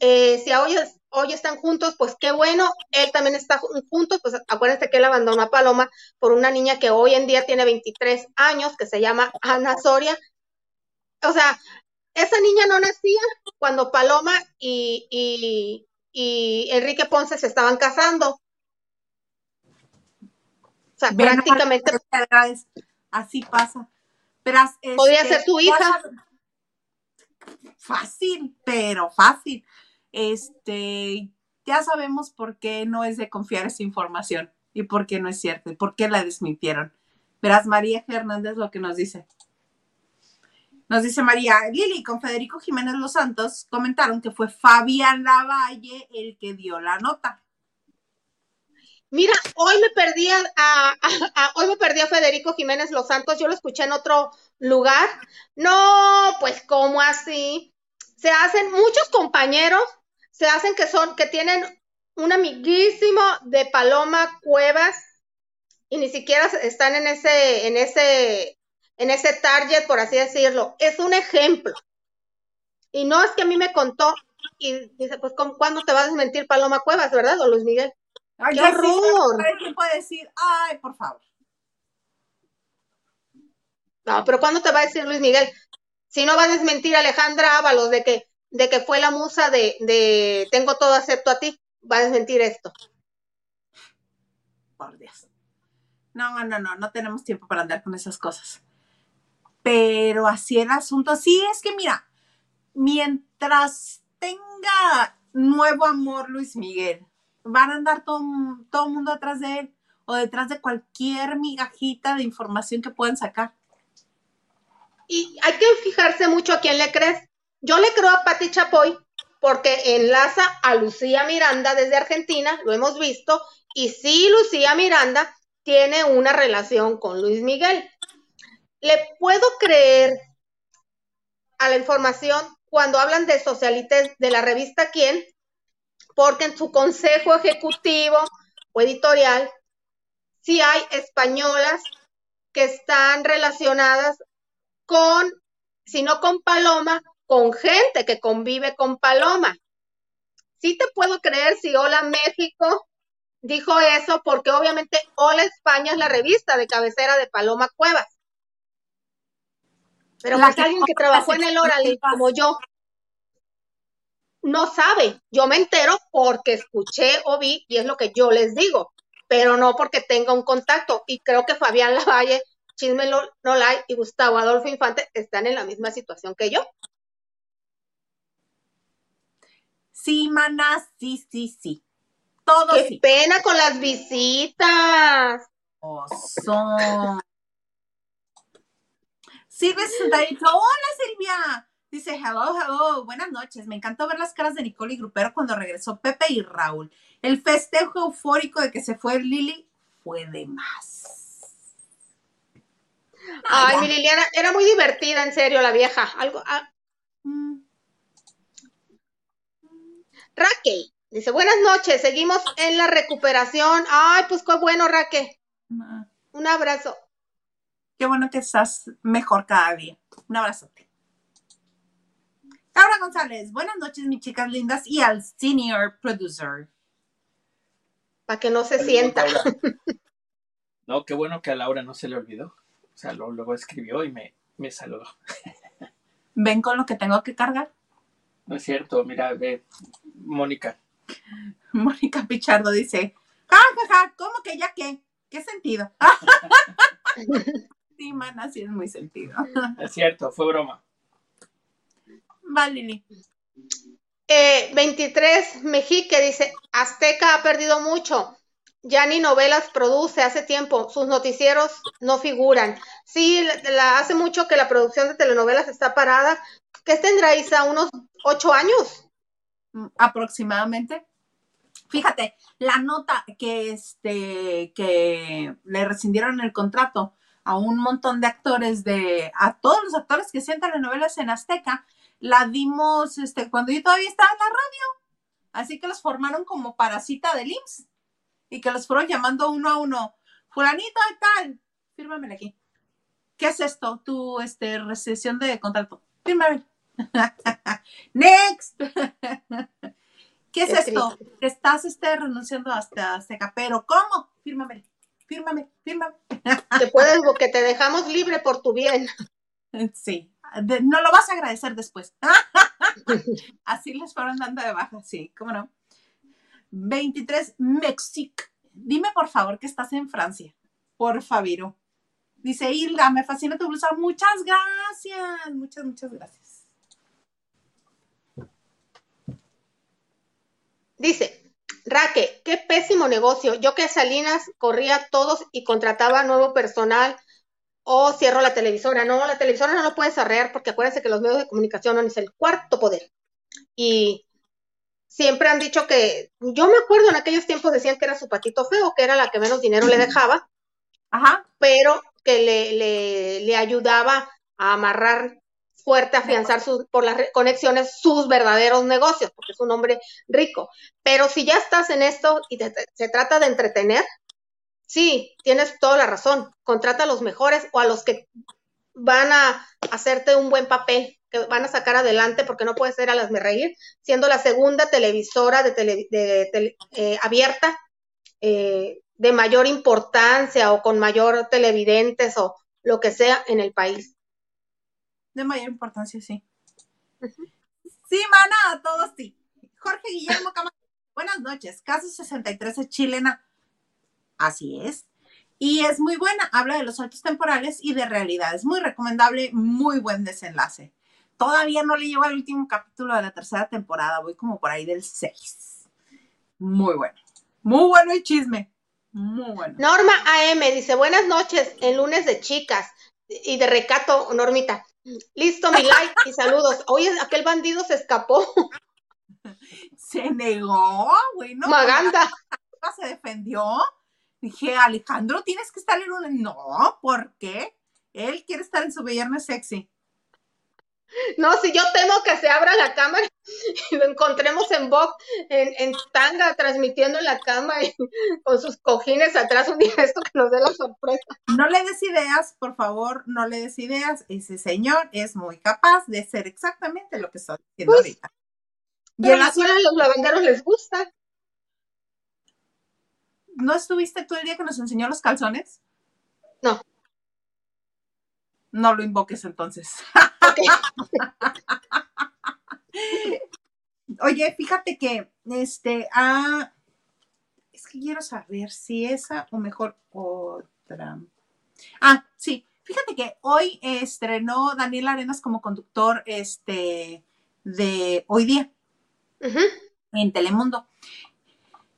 Eh, si hoy, hoy están juntos, pues qué bueno. Él también está ju- juntos, pues acuérdense que él abandonó a Paloma por una niña que hoy en día tiene 23 años, que se llama Ana Soria. O sea, esa niña no nacía cuando Paloma y, y, y Enrique Ponce se estaban casando. O sea, prácticamente así pasa. Pero este, Podría ser tu hija. Fácil, pero fácil. Este, ya sabemos por qué no es de confiar esa información y por qué no es cierto y por qué la desmintieron. Verás, María Fernández lo que nos dice. Nos dice María, Lili con Federico Jiménez Los Santos comentaron que fue Fabián Lavalle el que dio la nota. Mira, hoy me perdí a- a- hoy me perdí a Federico Jiménez Los Santos, yo lo escuché en otro lugar. No, pues ¿cómo así? Se hacen muchos compañeros, se hacen que son, que tienen un amiguísimo de Paloma Cuevas y ni siquiera están en ese, en ese, en ese target, por así decirlo. Es un ejemplo. Y no es que a mí me contó y dice, pues ¿cómo- ¿cuándo te va a desmentir Paloma Cuevas, verdad? O Luis Miguel. Ay, ¡Qué sí, horror! ¿para ¿Quién puede decir? Ay, por favor. No, pero ¿cuándo te va a decir Luis Miguel? Si no va a desmentir a Alejandra Ábalos de que, de que fue la musa de, de Tengo todo acepto a ti, va a desmentir esto. Por Dios. No, no, no, no tenemos tiempo para andar con esas cosas. Pero así el asunto, sí, es que mira, mientras tenga nuevo amor Luis Miguel, van a andar todo, todo el mundo atrás de él o detrás de cualquier migajita de información que puedan sacar. Y hay que fijarse mucho a quién le crees. Yo le creo a Pati Chapoy porque enlaza a Lucía Miranda desde Argentina, lo hemos visto, y sí, Lucía Miranda tiene una relación con Luis Miguel. Le puedo creer a la información cuando hablan de socialites de la revista Quién, porque en su consejo ejecutivo o editorial sí hay españolas que están relacionadas con, si no con Paloma, con gente que convive con Paloma. Sí te puedo creer si Hola México dijo eso, porque obviamente Hola España es la revista de cabecera de Paloma Cuevas. Pero La que alguien que trabajó en el exclusivas. como yo, no sabe. Yo me entero porque escuché o vi y es lo que yo les digo, pero no porque tenga un contacto. Y creo que Fabián Lavalle, Chisme Nolay y Gustavo Adolfo Infante están en la misma situación que yo. Sí, maná, sí, sí, sí. Todo Qué sí. pena con las visitas. Son. Silvia 68. Hola, Silvia. Dice, hello, hello. Buenas noches. Me encantó ver las caras de Nicole y Grupero cuando regresó Pepe y Raúl. El festejo eufórico de que se fue Lili fue de más. Ay, mi Liliana, era muy divertida, en serio, la vieja. Algo, ah, Mm, Raquel dice, buenas noches, seguimos en la recuperación. Ay, pues qué bueno, Raquel. Un abrazo. Qué bueno que estás mejor cada día. Un abrazote. Laura González, buenas noches, mis chicas lindas, y al senior producer. Para que no se sienta. No, qué bueno que a Laura no se le olvidó. O sea, luego, escribió y me, me saludó. ¿Ven con lo que tengo que cargar? No es cierto, mira, ve, Mónica. Mónica Pichardo dice, ja, ja, ¿cómo que ya qué? ¿Qué sentido? sí, mana, sí es muy sentido. Es cierto, fue broma. Va, Lili. Eh, 23 Mejique dice, Azteca ha perdido mucho. Ya ni novelas produce hace tiempo, sus noticieros no figuran. Sí, la, hace mucho que la producción de telenovelas está parada. ¿Qué tendrá Isa? ¿Unos ocho años? Mm, aproximadamente. Fíjate, la nota que este que le rescindieron el contrato a un montón de actores de a todos los actores que hacían telenovelas en Azteca, la dimos este cuando yo todavía estaba en la radio. Así que los formaron como parasita del IMSS y que los fueron llamando uno a uno. Fulanito y tal, fírmame aquí. ¿Qué es esto? Tu este recesión de contrato. Fírmame. Next. ¿Qué es, esto? Estás este, renunciando hasta Azteca, pero ¿cómo? Fírmame, fírmame, fírmame. Te puedes, que te dejamos libre por tu bien. Sí, no lo vas a agradecer después. Así les fueron dando de baja, sí, cómo no. 23, México. Dime por favor que estás en Francia. Por favor. Dice Hilda, me fascina tu blusa. Muchas gracias. Muchas, muchas gracias. Dice, Raque, qué pésimo negocio. Yo que Salinas corría todos y contrataba nuevo personal o cierro la televisora. No, la televisora no lo puedes arrear porque acuérdense que los medios de comunicación no es el cuarto poder. Y siempre han dicho que, yo me acuerdo en aquellos tiempos decían que era su patito feo, que era la que menos dinero le dejaba, Ajá. pero que le, le, le ayudaba a amarrar fuerte afianzar sus, por las conexiones sus verdaderos negocios, porque es un hombre rico. Pero si ya estás en esto y se trata de entretener, sí, tienes toda la razón. Contrata a los mejores o a los que van a hacerte un buen papel, que van a sacar adelante, porque no puede ser a las me reír, siendo la segunda televisora de, eh, abierta eh, de mayor importancia o con mayor televidentes o lo que sea en el país de mayor importancia, sí. Sí, mana, todos sí. Jorge Guillermo Camacho, buenas noches. Caso 63 es chilena. Así es. Y es muy buena, habla de los saltos temporales y de realidad. Es muy recomendable, muy buen desenlace. Todavía no le llevo al último capítulo de la tercera temporada, voy como por ahí del 6. Muy bueno. Muy bueno el chisme. Muy bueno. Norma AM dice, buenas noches, en lunes de chicas y de recato, Normita. Listo, mi like y saludos. Oye, aquel bandido se escapó. Se negó, güey. No, Maganda. Se defendió. Dije, Alejandro, tienes que estar en un. No, ¿por qué? Él quiere estar en su viernes sexy. No, si yo temo que se abra la cámara y lo encontremos en box, en, tanga, transmitiendo en la cama y con sus cojines atrás un día esto que nos dé la sorpresa. No le des ideas, por favor, no le des ideas. Ese señor es muy capaz de ser exactamente lo que está diciendo pues, ahorita. y en la zona los lavanderos les gusta. ¿No estuviste tú el día que nos enseñó los calzones? No. No lo invoques entonces. Oye, fíjate que este, ah, es que quiero saber si esa o mejor otra. Ah, sí, fíjate que hoy estrenó Daniel Arenas como conductor este, de Hoy Día en Telemundo.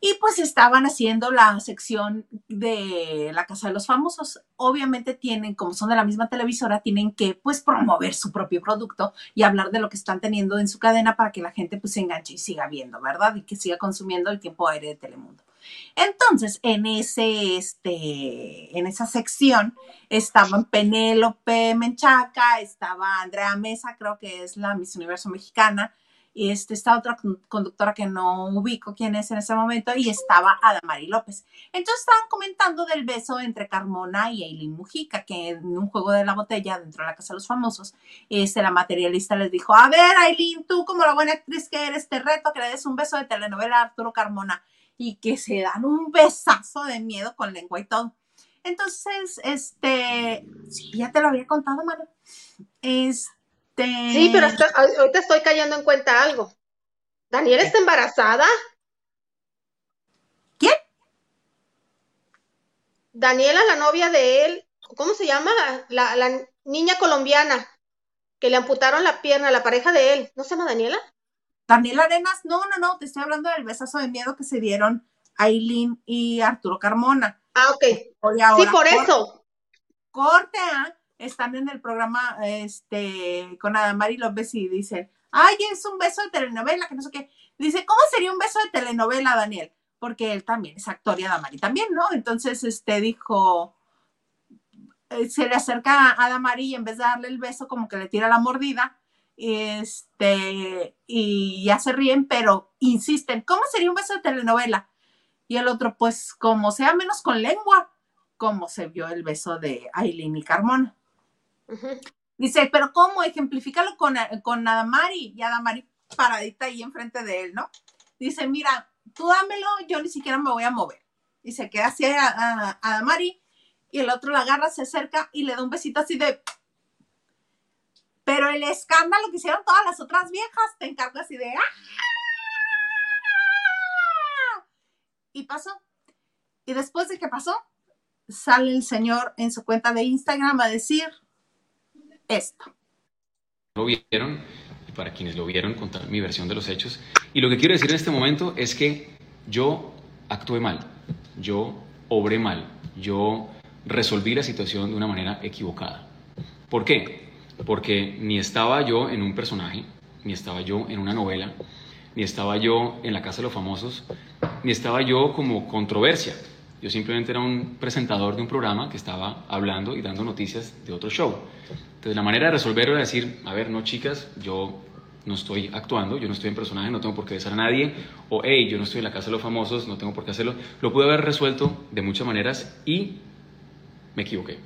Y pues estaban haciendo la sección de la Casa de los Famosos. Obviamente tienen, como son de la misma televisora, tienen que pues promover su propio producto y hablar de lo que están teniendo en su cadena para que la gente pues se enganche y siga viendo, ¿verdad? Y que siga consumiendo el tiempo aire de Telemundo. Entonces, en ese, este, en esa sección estaban Penélope Menchaca, estaba Andrea Mesa, creo que es la Miss Universo Mexicana, este, esta otra conductora que no ubico quién es en ese momento, y estaba Adamari López. Entonces estaban comentando del beso entre Carmona y Aileen Mujica, que en un juego de la botella dentro de la Casa de los Famosos, este, la materialista les dijo, a ver, Aileen, tú como la buena actriz que eres, te reto que le des un beso de telenovela a Arturo Carmona, y que se dan un besazo de miedo con lengua y todo. Entonces, este, sí, ya te lo había contado, Manu. Este, Sí, pero ahorita estoy cayendo en cuenta algo. ¿Daniel está embarazada? ¿Quién? Daniela, la novia de él, ¿cómo se llama? La, la niña colombiana que le amputaron la pierna, la pareja de él. ¿No se llama Daniela? Daniela Arenas, no, no, no, te estoy hablando del besazo de miedo que se dieron Aileen y Arturo Carmona. Ah, ok. sí, por eso. Corte, ¿ah? Están en el programa este, con Adamari López y dicen, ay, es un beso de telenovela, que no sé qué. Dice, ¿cómo sería un beso de telenovela, Daniel? Porque él también es actor y Adamari también, ¿no? Entonces, este, dijo, eh, se le acerca a Adamari y en vez de darle el beso, como que le tira la mordida, este, y ya se ríen, pero insisten, ¿cómo sería un beso de telenovela? Y el otro, pues, como sea menos con lengua, como se vio el beso de Aileen y Carmona. Dice, pero ¿cómo? Ejemplifícalo con, con Adamari. Y Adamari paradita ahí enfrente de él, ¿no? Dice, mira, tú dámelo, yo ni siquiera me voy a mover. Y se queda así a, Adamari. Y el otro la agarra, se acerca y le da un besito así de... Pero el escándalo que hicieron todas las otras viejas, te encargo así de... ¡Ah! Y pasó. Y después de que pasó, sale el señor en su cuenta de Instagram a decir, esto. Lo vieron, y para quienes lo vieron, contar mi versión de los hechos. Y lo que quiero decir en este momento es que yo actué mal, yo obré mal, yo resolví la situación de una manera equivocada. ¿Por qué? Porque ni estaba yo en un personaje, ni estaba yo en una novela, ni estaba yo en la Casa de los Famosos, ni estaba yo como controversia. Yo simplemente era un presentador de un programa que estaba hablando y dando noticias de otro show. Entonces la manera de resolverlo era decir, a ver, no chicas, yo no estoy actuando, yo no estoy en personaje, no tengo por qué besar a nadie, o hey, yo no estoy en la casa de los famosos, no tengo por qué hacerlo. Lo pude haber resuelto de muchas maneras y me equivoqué.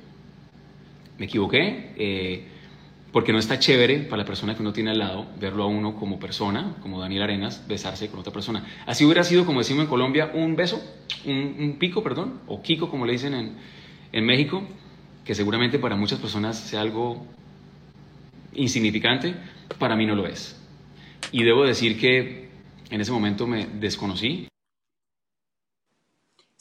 Me equivoqué eh, porque no está chévere para la persona que uno tiene al lado verlo a uno como persona, como Daniel Arenas, besarse con otra persona. Así hubiera sido, como decimos en Colombia, un beso, un, pico, perdón, o kiko, como le dicen en, en México que seguramente para muchas personas sea algo insignificante, para mí no lo es. Y debo decir que en ese momento me desconocí.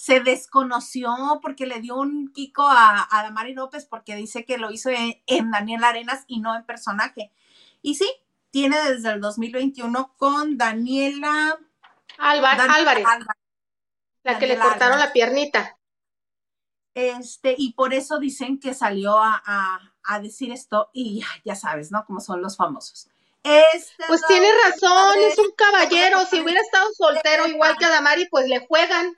Se desconoció porque le dio un kiko a, a Damari López porque dice que lo hizo en, Daniel Arenas y no en personaje. Y sí, tiene desde el 2021 con Daniela Álvarez, la que le cortaron la piernita. Este, y por eso dicen que salió a, decir esto y ya, sabes, ¿no? Como son los famosos. Este pues tiene razón, es un caballero. Si hubiera estado soltero igual que Adamari, pues le juegan.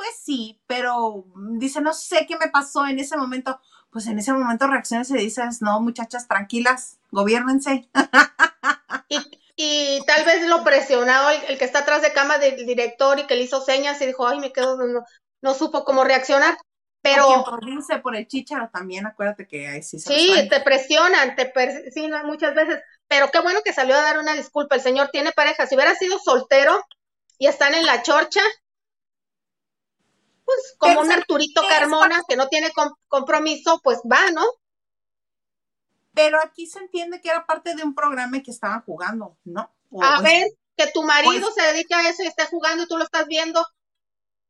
Pues sí, pero dice, no sé qué me pasó en ese momento. Pues en ese momento reacciones y dices, no, muchachas, tranquilas, gobiernense. y tal vez lo presionado el, que está atrás de cama del director y que le hizo señas y dijo, ay, me quedo, no, supo cómo reaccionar. Pero. por el chicharo también, acuérdate que ahí sí se Sí, te presionan, te presionan muchas veces. Pero qué bueno que salió a dar una disculpa. El señor tiene pareja. Si hubiera sido soltero y están en la chorcha, pues como un Arturito Carmona que no tiene compromiso, pues va, ¿no? Pero aquí se entiende que era parte de un programa que estaban jugando, ¿no? a ver, que tu marido pues se dedica a eso y esté jugando y tú lo estás viendo.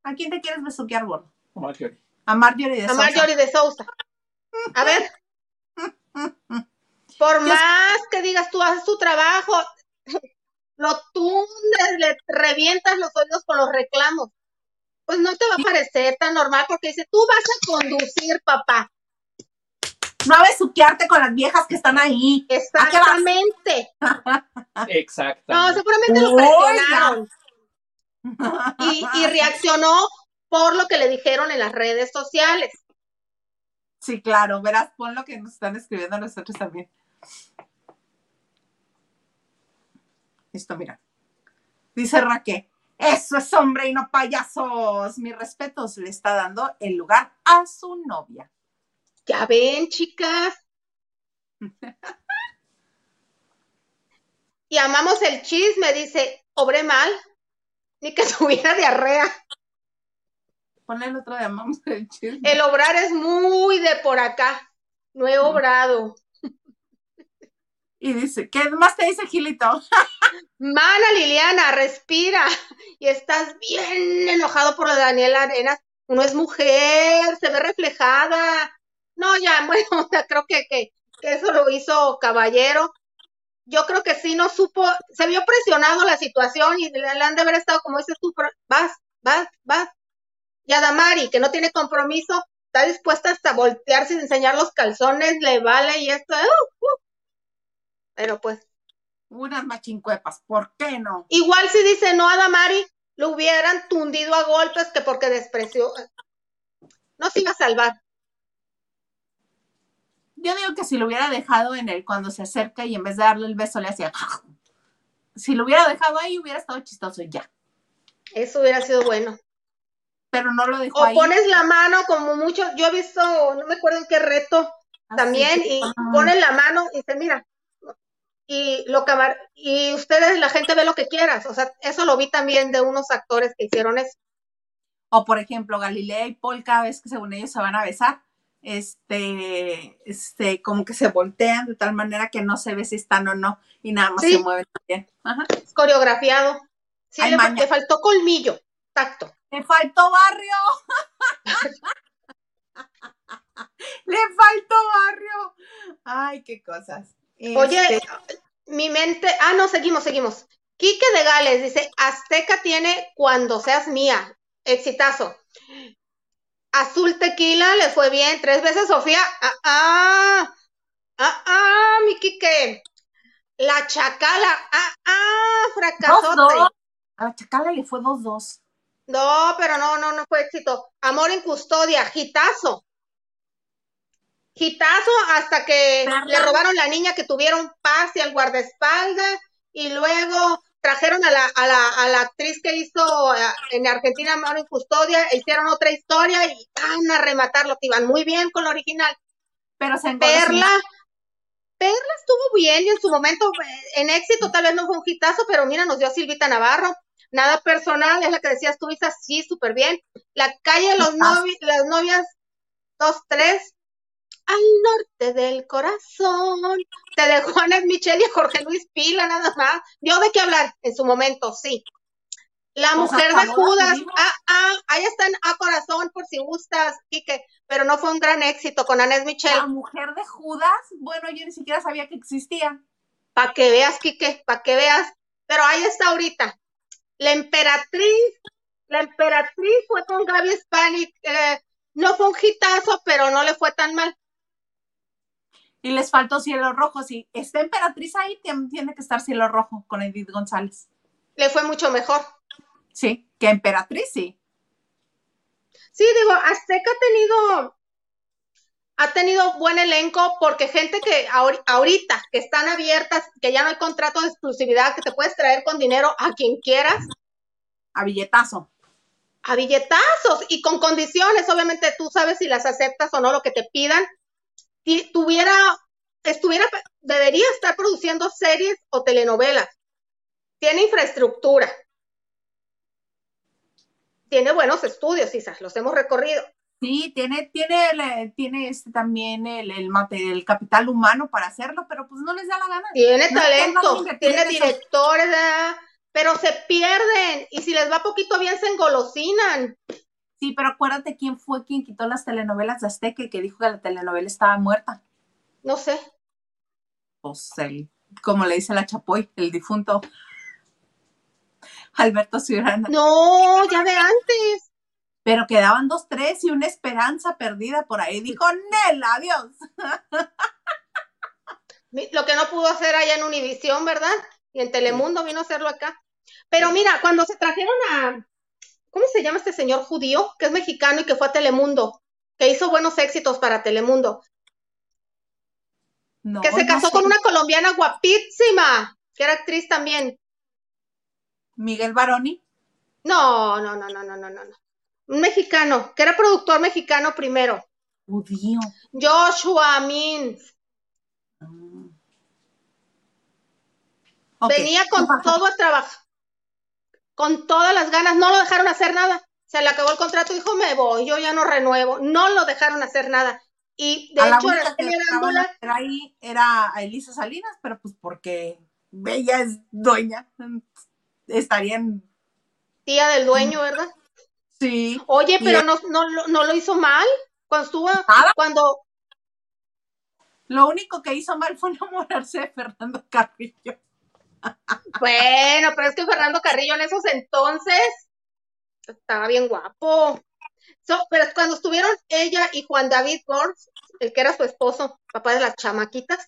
¿A quién te quieres besuquear, gordo? A Marjorie. A Marjorie de Sousa. A Marjorie de Sousa. A ver. Por más que digas tú haces tu trabajo, lo tundes, le revientas los oídos con los reclamos. Pues no te va a parecer tan normal porque dice, tú vas a conducir, papá no a besuquearte con las viejas que están ahí. Exactamente. Exactamente. No, seguramente lo presionaron. Y, y reaccionó por lo que le dijeron en las redes sociales. Sí, claro, verás, pon lo que nos están escribiendo nosotros también. Esto, mira. Dice Raquel, eso es hombre y no payasos. Mis respetos, le está dando el lugar a su novia. Ya ven, chicas. y amamos el chisme, dice, obré mal, ni que tuviera diarrea. Ponle el otro de amamos el chisme. El obrar es muy de por acá. No he obrado. Y dice, ¿qué más te dice Gilito? Mana Liliana, respira. Y estás bien enojado por la Daniela Arenas. Uno es mujer, se ve reflejada. No, ya, bueno, creo que, que, que eso lo hizo Caballero. Yo creo que sí no supo, se vio presionado la situación y le han de haber estado, como dices tú, vas, vas, vas. Y a Damari, que no tiene compromiso, está dispuesta hasta voltearse y enseñar los calzones, le vale y esto. Uh, uh. Pero pues. Unas machincuepas, ¿por qué no? Igual si dice no a Damari, lo hubieran tundido a golpes que porque despreció. No se iba a salvar. Yo digo que si lo hubiera dejado en él cuando se acerca y en vez de darle el beso le hacía. Si lo hubiera dejado ahí, hubiera estado chistoso y ya. Eso hubiera sido bueno. Pero no lo dejó o ahí. pones la mano como mucho. Yo he visto, no me acuerdo en qué reto Así también, que- y Ah. pones la mano y dice, mira. Y lo camar y ustedes, la gente ve lo que quieras. O sea, eso lo vi también de unos actores que hicieron eso. O por ejemplo, Galilea y Paul, cada vez que según ellos se van a besar, este, este, como que se voltean de tal manera que no se ve si están o no, y nada más Sí. se mueven también. Ajá. Es coreografiado. Sí, le, maña. le faltó colmillo, tacto. ¡Le faltó barrio! ¡Le faltó barrio! ¡Ay, qué cosas! Oye, Este, mi mente, ah, no, seguimos, seguimos. Quique de Gales dice, Azteca tiene cuando seas mía. Exitazo. Azul Tequila le fue bien. Tres veces Sofía. Ah, ah, ah, ah, mi Quique. La Chacala. Ah, ah, fracasote. 2-2. A la Chacala le fue 2-2. No, pero no, no, no fue éxito. Amor en custodia, gitazo. Gitazo hasta que le robaron la niña que tuvieron paz y al guardaespaldas y luego trajeron a la, a la, a la actriz que hizo eh, en Argentina Amor en custodia, e hicieron otra historia y van a rematarlo, que iban muy bien con la original. Pero se. Perla, Perla estuvo bien y en su momento en éxito, tal vez no fue un hitazo, pero mira, nos dio a Silvita Navarro. Nada personal, es la que decías tú, Isa, sí, súper bien. La calle de los novi las novias, dos, tres, al norte del corazón. Te dejó a Ana Michelle y a Jorge Luis Pila, nada más. Dio de qué hablar en su momento, sí. La mujer de Judas, ah, ah, ahí están a corazón por si gustas, Quique, pero no fue un gran éxito con Anés Michelle. La mujer de Judas, bueno, yo ni siquiera sabía que existía. Para que veas, Quique, para que veas. Pero ahí está ahorita. La emperatriz, la emperatriz fue con Gaby Spanik. eh, no fue un hitazo, pero no le fue tan mal. Y les faltó Cielo Rojo. Si está Emperatriz ahí, tien- tiene que estar Cielo Rojo con Edith González. Le fue mucho mejor. Sí, que Emperatriz sí. Sí, digo, Azteca ha tenido, ha tenido buen elenco porque gente que ahori- ahorita que están abiertas, que ya no hay contrato de exclusividad, que te puedes traer con dinero a quien quieras, A billetazo. a billetazos y con condiciones, obviamente tú sabes si las aceptas o no lo que te pidan, tuviera, estuviera, debería estar produciendo series o telenovelas. Tiene infraestructura. Tiene buenos estudios, quizás, los hemos recorrido. Sí, tiene, tiene, tiene este también el, el, capital humano para hacerlo, pero pues no les da la gana. Tiene No, talento, tiene directores, pero se pierden y si les va poquito bien se engolosinan. Sí, pero acuérdate quién fue quien quitó las telenovelas de Azteca y que dijo que la telenovela estaba muerta. No sé. Pues el, como le dice la Chapoy, el difunto Alberto Ciurana. No, ya de antes. Pero quedaban dos, tres y una esperanza perdida por ahí. Dijo, Nel, adiós. Lo que no pudo hacer allá en Univisión, ¿verdad? Y en Telemundo vino a hacerlo acá. Pero mira, cuando se trajeron a, ¿cómo se llama este señor judío? Que es mexicano y que fue a Telemundo, que hizo buenos éxitos para Telemundo, No, que se no casó sé. con una colombiana guapísima, que era actriz también. Miguel Baroni. No, no, no, no, no, no, no. Un mexicano, que era productor mexicano primero. Judío. Joshua Means. Ok, Venía con todo el trabajo. Con todas las ganas. No lo dejaron hacer nada. Se le acabó el contrato y dijo, me voy, yo ya no renuevo. No lo dejaron hacer nada. Y de A la hecho, que Arámbula, hacer ahí era a Elisa Salinas, pero pues porque ella es dueña, estarían, tía del dueño, ¿verdad? sí, Oye, pero no, no, lo- no lo hizo mal. Cuando estuvo, Nada. cuando, lo único que hizo mal fue enamorarse de Fernando Carrillo. Bueno, pero es que Fernando Carrillo en esos entonces estaba bien guapo. So, pero cuando estuvieron ella y Juan David Gors, el que era su esposo, papá de las chamaquitas,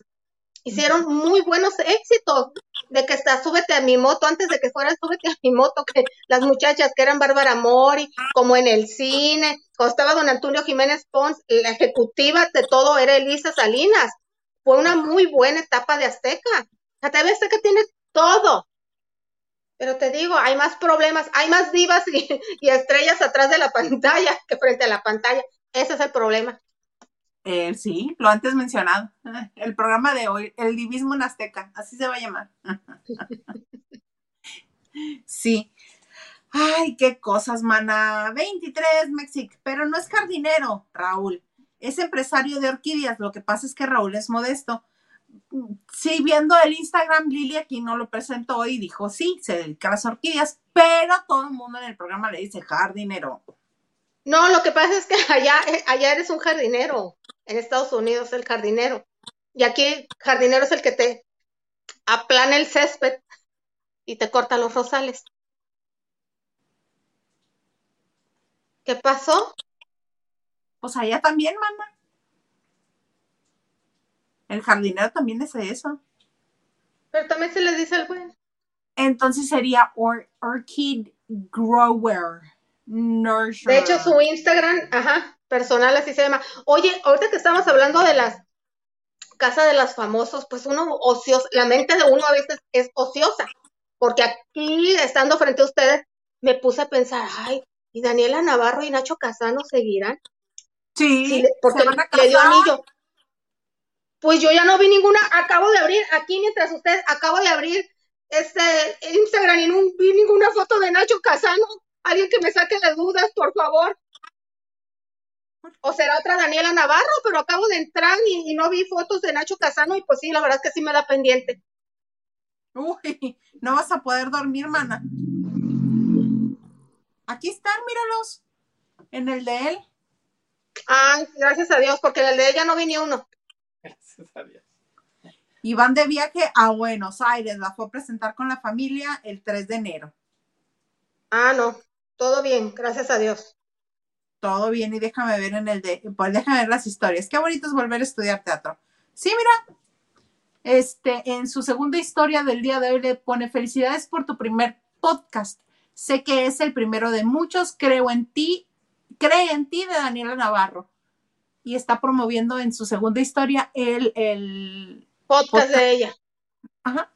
hicieron muy buenos éxitos. De que está Súbete a mi moto, antes de que fuera Súbete a mi moto, que las muchachas que eran Bárbara Mori, como en el cine, cuando estaba don Antonio Jiménez Pons, la ejecutiva de todo era Elisa Salinas. Fue una muy buena etapa de Azteca. La TV Azteca tiene todo. Pero te digo, hay más problemas, hay más divas y, estrellas atrás de la pantalla que frente a la pantalla. Ese es el problema. Eh, sí, lo antes mencionado. El programa de hoy, el divismo en Azteca, así se va a llamar. Sí. Ay, qué cosas, mana. 23, Mexic, pero no es jardinero, Raúl. Es empresario de orquídeas. Lo que pasa es que Raúl es modesto. Sí, viendo el Instagram, Lili aquí no lo presentó y dijo, sí, se dedica a las orquídeas, pero todo el mundo en el programa le dice jardinero. No, lo que pasa es que allá, eh, allá eres un jardinero. En Estados Unidos el jardinero. Y aquí jardinero es el que te aplana el césped y te corta los rosales. ¿Qué pasó? Pues allá también, mana. El jardinero también es eso. Pero también se le dice al buen. Entonces sería or- Orchid Grower. Nurserer. De hecho, su Instagram, ajá, personal así se llama. Oye, ahorita que estamos hablando de las casas de los famosos, pues uno ocioso, la mente de uno a veces es ociosa, porque aquí, estando frente a ustedes, me puse a pensar, ay, ¿y Daniela Navarro y Nacho Casano seguirán? Sí, Sí, porque se van a le dio anillo. Pues yo ya no vi ninguna, acabo de abrir, aquí mientras ustedes, acabo de abrir este Instagram y no vi ninguna foto de Nacho Casano. Alguien que me saque de dudas, por favor. O será otra Daniela Navarro, pero acabo de entrar y, y no vi fotos de Nacho Casano y pues sí, la verdad es que sí me da pendiente. Uy, no vas a poder dormir, mana. Aquí están, míralos. En el de él. Ay, gracias a Dios, porque en el de ella no vi ni uno. Gracias a Dios. Y van de viaje a Buenos Aires. La fue a presentar con la familia el 3 de enero. Ah, no, todo bien, gracias a Dios. Todo bien, y déjame ver en el de, pues déjame ver las historias. Qué bonito es volver a estudiar teatro. Sí, mira. Este, en su segunda historia del día de hoy le pone felicidades por tu primer podcast. Sé que es el primero de muchos. Creo en ti. Cree en ti de Daniela Navarro. Y está promoviendo en su segunda historia el, el, Podcast Podcast. de ella. ajá,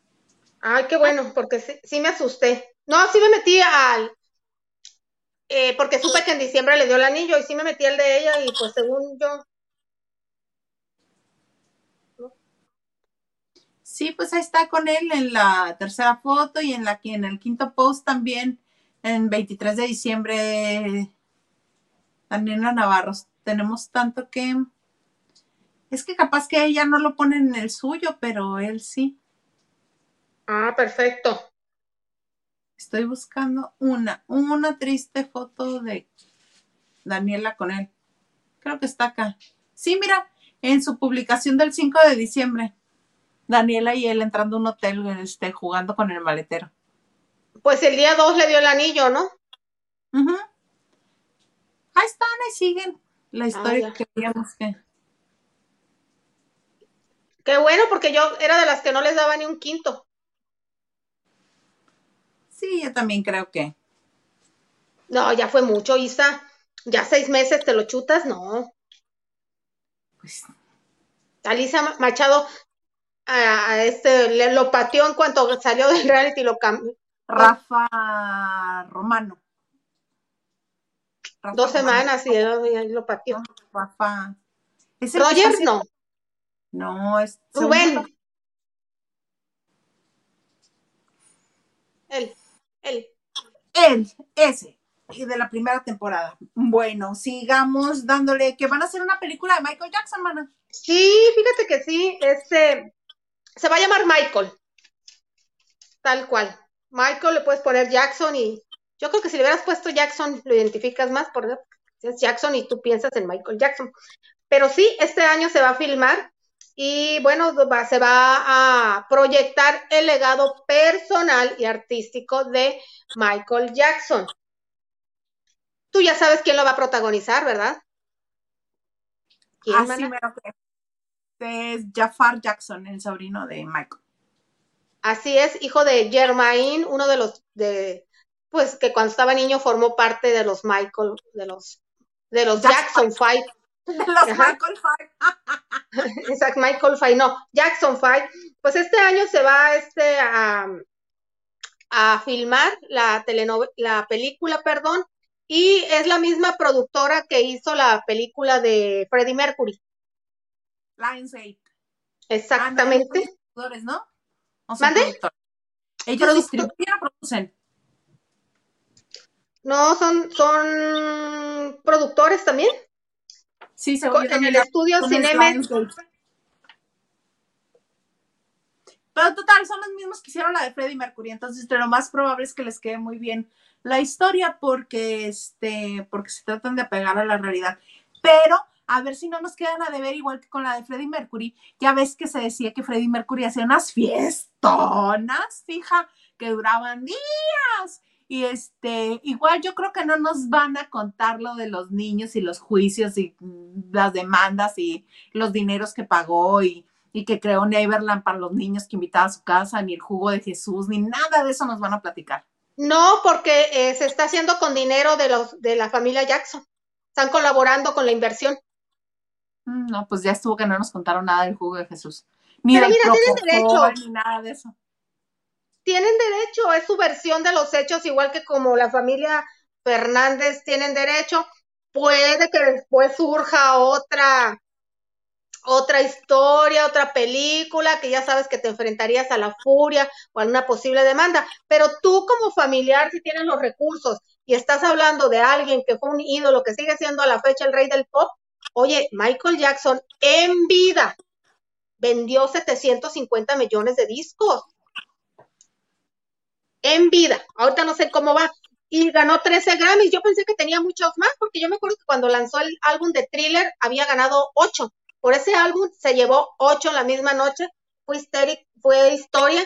Ay, qué bueno, porque sí, sí me asusté. No, sí me metí al, eh, porque supe que en diciembre le dio el anillo y sí me metí el de ella y pues según yo, Sí, pues ahí está con él en la tercera foto y en la en el quinto post también, en 23 de diciembre, Daniela Navarro. Tenemos tanto que. Es que capaz que ella no lo pone en el suyo, pero él sí. ah, perfecto. Estoy buscando una, una triste foto de Daniela con él. Creo que está acá. Sí, mira, en su publicación del 5 de diciembre. Daniela y él entrando a un hotel, este, jugando con el maletero. Pues el día 2 le dio el anillo, ¿no? Ahí están, ahí siguen. La historia ya. que queríamos que. Qué bueno, porque yo era de las que no les daba ni un quinto. Sí, yo también creo que. No, ya fue mucho, Isa. Ya seis meses te lo chutas, no. Pues, Alisa Ma- Machado a, a este le, lo pateó en cuanto salió del reality, lo cambió. Rafa Romano. Dos semanas y él lo partió. Rafa. Roger no. No, es Rubén. Él, él. Él, ese. Y de la primera temporada. Bueno, sigamos dándole que van a hacer una película de Michael Jackson, mana. Sí, fíjate que sí. Este se va a llamar Michael. Tal cual. Michael le puedes poner Jackson y yo creo que si le hubieras puesto Jackson lo identificas más porque es Jackson y tú piensas en Michael Jackson. Pero sí, este año se va a filmar y bueno, se va a proyectar el legado personal y artístico de Michael Jackson. Tú ya sabes quién lo va a protagonizar, ¿verdad? ¿Quién, Así me Es Jafar Jackson, el sobrino de Michael. Así es, hijo de Germain, uno de los de pues que cuando estaba niño formó parte de los Michael, de los de los Jackson Five. Los Michael Five. Exacto, Michael Five, no, Jackson Five. Pues este año se va este a, a filmar la telenovela, la película, perdón, y es la misma productora que hizo la película de Freddie Mercury. Lionsgate. Exactamente. Ah, ¿no? ¿Mande? Ellos distribuyen o producen. No, son, son productores también. Sí, se En el estudio Cinemex. Pero total, son los mismos que hicieron la de Freddie Mercury, entonces lo más probable es que les quede muy bien la historia porque, este, porque se tratan de apegar a la realidad. Pero a ver si no nos quedan a deber igual que con la de Freddie Mercury. Ya ves que se decía que Freddie Mercury hacía unas fiestonas, fija, que duraban días y este, igual yo creo que no nos van a contar lo de los niños y los juicios y mm, las demandas y los dineros que pagó y, que creó Neverland para los niños que invitaba a su casa, ni el jugo de Jesús, ni nada de eso nos van a platicar. No, porque eh, se está haciendo con dinero de los de la familia Jackson. Están colaborando con la inversión. Mm, no, pues ya estuvo que no nos contaron nada del jugo de Jesús. Ni Pero mira, Ni nada de eso tienen derecho, es su versión de los hechos, igual que como la familia Fernández tienen derecho. Puede que después surja otra, otra historia, otra película, que ya sabes que te enfrentarías a la furia o a una posible demanda, pero tú como familiar, si tienes los recursos y estás hablando de alguien que fue un ídolo, que sigue siendo a la fecha el rey del pop, oye, Michael Jackson en vida vendió 750 millones de discos en vida. Ahorita no sé cómo va. Y ganó 13 Grammys. Yo pensé que tenía muchos más, porque yo me acuerdo que cuando lanzó el álbum de Thriller había ganado 8. Por ese álbum se llevó 8 la misma noche. Fue, fue historia.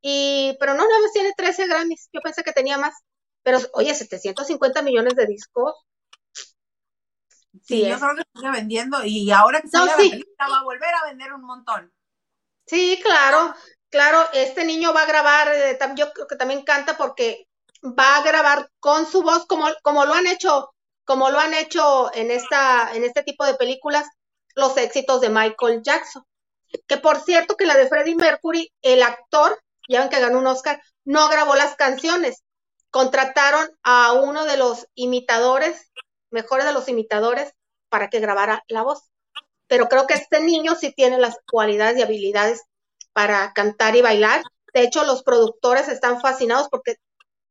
Y, pero no, nada más tiene 13 Grammys. Yo pensé que tenía más. Pero, oye, 750 millones de discos. Sí, yo creo que sigue vendiendo y ahora que sale la película va a volver a vender un montón. Sí, claro. Claro, este niño va a grabar, eh, yo creo que también canta porque va a grabar con su voz como, como lo han hecho, como lo han hecho en esta, en este tipo de películas, los éxitos de Michael Jackson. Que por cierto que la de Freddie Mercury, el actor, ya ven que ganó un Oscar, no grabó las canciones. Contrataron a uno de los imitadores, mejores de los imitadores, para que grabara la voz. Pero creo que este niño sí tiene las cualidades y habilidades para cantar y bailar. De hecho, los productores están fascinados porque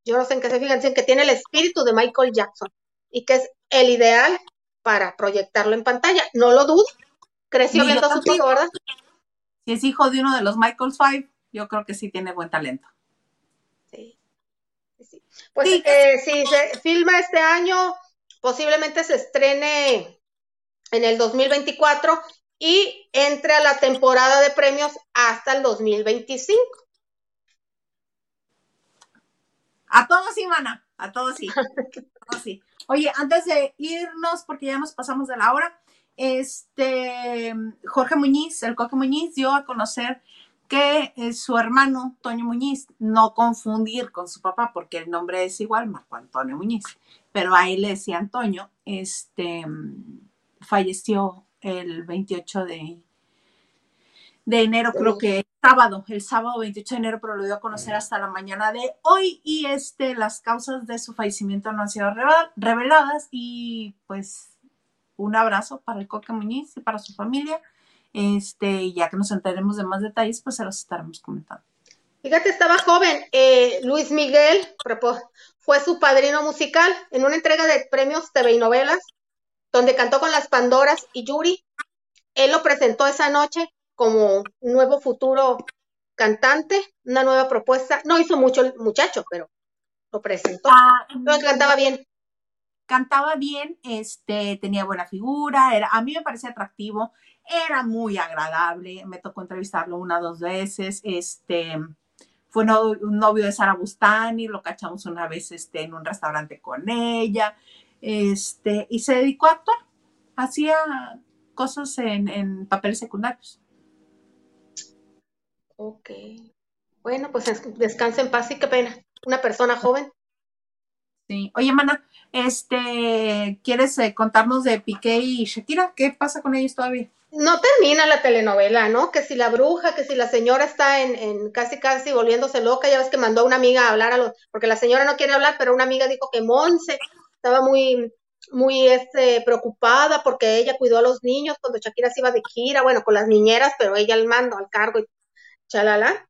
yo no sé en qué se fijan, dicen que tiene el espíritu de Michael Jackson y que es el ideal para proyectarlo en pantalla. No lo dudo. Creció viendo a su tío, ¿verdad? Si es hijo de uno de los Michael Five, yo creo que sí tiene buen talento. Sí. sí. Pues eh, si se filma este año, posiblemente se estrene en el 2024 y entre a la temporada de premios hasta el 2025. A todos sí, mana, a todos sí. sí. Oye, antes de irnos, porque ya nos pasamos de la hora, este Jorge Muñiz, el Coque Muñiz, dio a conocer que eh, su hermano, Toño Muñiz, no confundir con su papá, porque el nombre es igual, Marco Antonio Muñiz, pero ahí le decía Antonio, este falleció el 28 de, de enero, creo que sábado, el sábado 28 de enero, pero lo dio a conocer hasta la mañana de hoy y este, las causas de su fallecimiento no han sido reveladas y pues un abrazo para el Coque Muñiz y para su familia. Este, ya que nos enteremos de más detalles, pues se los estaremos comentando. Fíjate, estaba joven. Eh, Luis Miguel fue su padrino musical en una entrega de premios TV y novelas, donde cantó con las Pandoras y Yuri. Él lo presentó esa noche como nuevo futuro cantante, una nueva propuesta. No hizo mucho el muchacho, pero lo presentó. Ah, cantaba bien. Cantaba bien, este, tenía buena figura, era, a mí me parecía atractivo, era muy agradable, me tocó entrevistarlo una o dos veces, este, fue un novio de Sara Bustani, lo cachamos una vez este, en un restaurante con ella, este, y se dedicó a actuar, hacía cosas en, en papeles secundarios. Ok. Bueno, pues descansa en paz y qué pena. Una persona joven. Sí. Oye, Mana, este, ¿quieres eh, contarnos de Piqué y Shakira? ¿Qué pasa con ellos todavía? No termina la telenovela, ¿no? Que si la bruja, que si la señora está en, en casi casi volviéndose loca, ya ves que mandó a una amiga a hablar a los, porque la señora no quiere hablar, pero una amiga dijo que Monse estaba muy, muy este, preocupada porque ella cuidó a los niños cuando Shakira se iba de gira, bueno, con las niñeras, pero ella al mando, al cargo y chalala.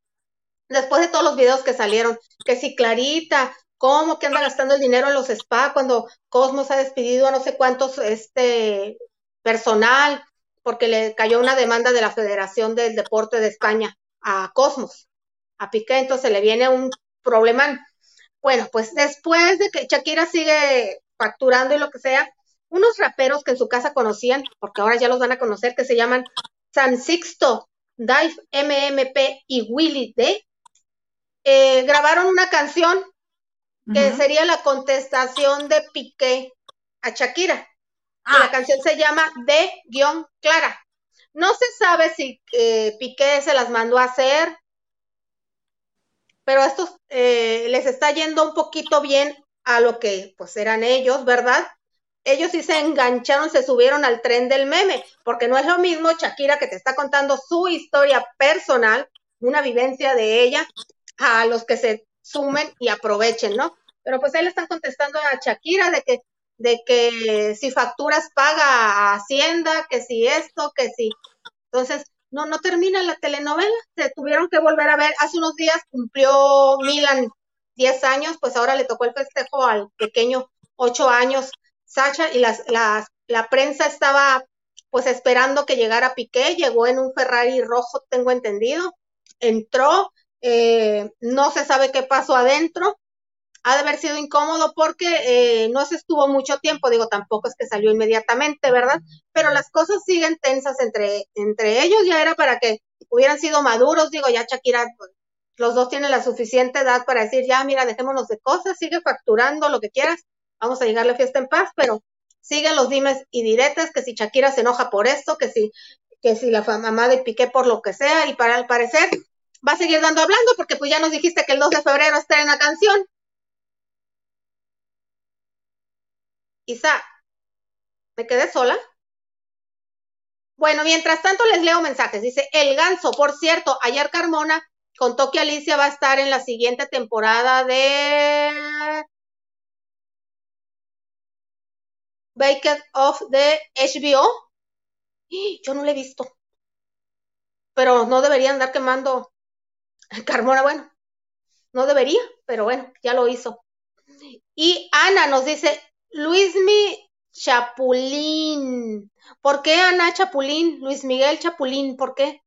Después de todos los videos que salieron, que si Clarita, cómo que anda gastando el dinero en los spa cuando Cosmos ha despedido a no sé cuántos este personal porque le cayó una demanda de la Federación del Deporte de España a Cosmos, a Piqué, entonces le viene un problema. Bueno, pues después de que Shakira sigue facturando y lo que sea, unos raperos que en su casa conocían, porque ahora ya los van a conocer, que se llaman San Sixto Dive MMP y Willy D, eh, grabaron una canción que sería la contestación de Piqué a Shakira. La ah. canción se llama De-Clara. No se sabe si eh, Piqué se las mandó a hacer, pero estos eh, les está yendo un poquito bien a lo que pues eran ellos, ¿verdad? ellos sí se engancharon, se subieron al tren del meme, porque no es lo mismo Shakira que te está contando su historia personal, una vivencia de ella, a los que se sumen y aprovechen, ¿no? Pero pues ahí le están contestando a Shakira de que, de que si facturas paga a Hacienda, que si esto, que si. Entonces, no, no termina la telenovela, se tuvieron que volver a ver. Hace unos días cumplió Milan 10 años, pues ahora le tocó el festejo al pequeño 8 años Sacha y las, la prensa estaba pues esperando que llegara Piqué, llegó en un Ferrari rojo, tengo entendido, entró, eh, no se sabe qué pasó adentro, ha de haber sido incómodo porque eh, no se estuvo mucho tiempo, digo, tampoco es que salió inmediatamente, ¿verdad? Pero las cosas siguen tensas entre, entre ellos, ya era para que hubieran sido maduros, digo, ya Shakira, pues, los dos tienen la suficiente edad para decir, ya, mira, dejémonos de cosas, sigue facturando lo que quieras, vamos a llegar a la fiesta en paz, pero siguen los dimes y diretes, que si Shakira se enoja por esto, que si, que si la mamá de Piqué por lo que sea, y para el parecer va a seguir dando hablando, porque pues ya nos dijiste que el 2 de febrero está en la canción. Isa, ¿me quedé sola? Bueno, mientras tanto les leo mensajes. Dice, el ganso, por cierto, ayer Carmona contó que Alicia va a estar en la siguiente temporada de Baked of de HBO. Yo no lo he visto. Pero no debería andar quemando Carmona, bueno, no debería, pero bueno, ya lo hizo. Y Ana nos dice, Luismi Chapulín. ¿Por qué Ana Chapulín? Luis Miguel Chapulín, ¿por qué?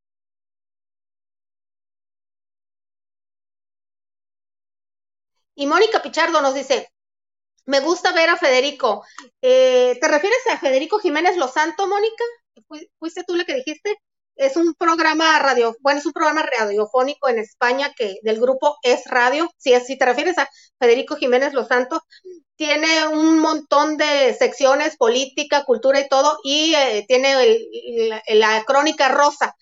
Y Mónica Pichardo nos dice, me gusta ver a Federico. Eh, ¿Te refieres a Federico Jiménez Losanto, Mónica? ¿Fuiste tú la que dijiste? Es un programa radio, bueno, es un programa radiofónico en España que del grupo Es Radio. Si, si te refieres a Federico Jiménez Losanto, tiene un montón de secciones, política, cultura y todo, y eh, tiene la crónica rosa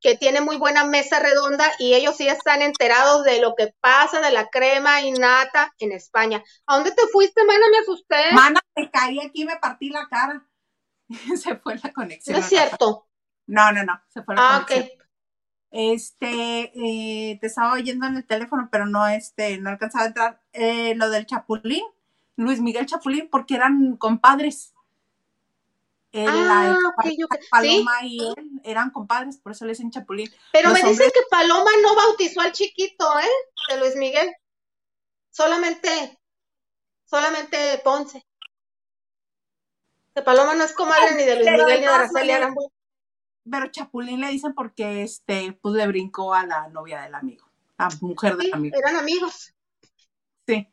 que tiene muy buena mesa redonda y ellos sí están enterados de lo que pasa de la crema innata en España. ¿A dónde te fuiste, mana? Me asusté. Mana, me caí aquí, me partí la cara. se fue la conexión. No es cierto. No, no, no, se fue la ah, conexión. Este, eh, te estaba oyendo en el teléfono, pero no, este, no alcanzaba a entrar. Eh, lo del Chapulín, Luis Miguel Chapulín, porque eran compadres. El, Ah, la- ok, ok. Paloma y él eran compadres, por eso le dicen Chapulín. Pero Los me dicen que Paloma no bautizó al chiquito, ¿eh? De Luis Miguel. Solamente, solamente Ponce. Que Paloma no es comadre ni de Luis de Miguel ni de Araceli. Pero Chapulín le dicen porque este, pues le brincó a la novia del amigo, la mujer del Sí, amigo. eran amigos. Sí.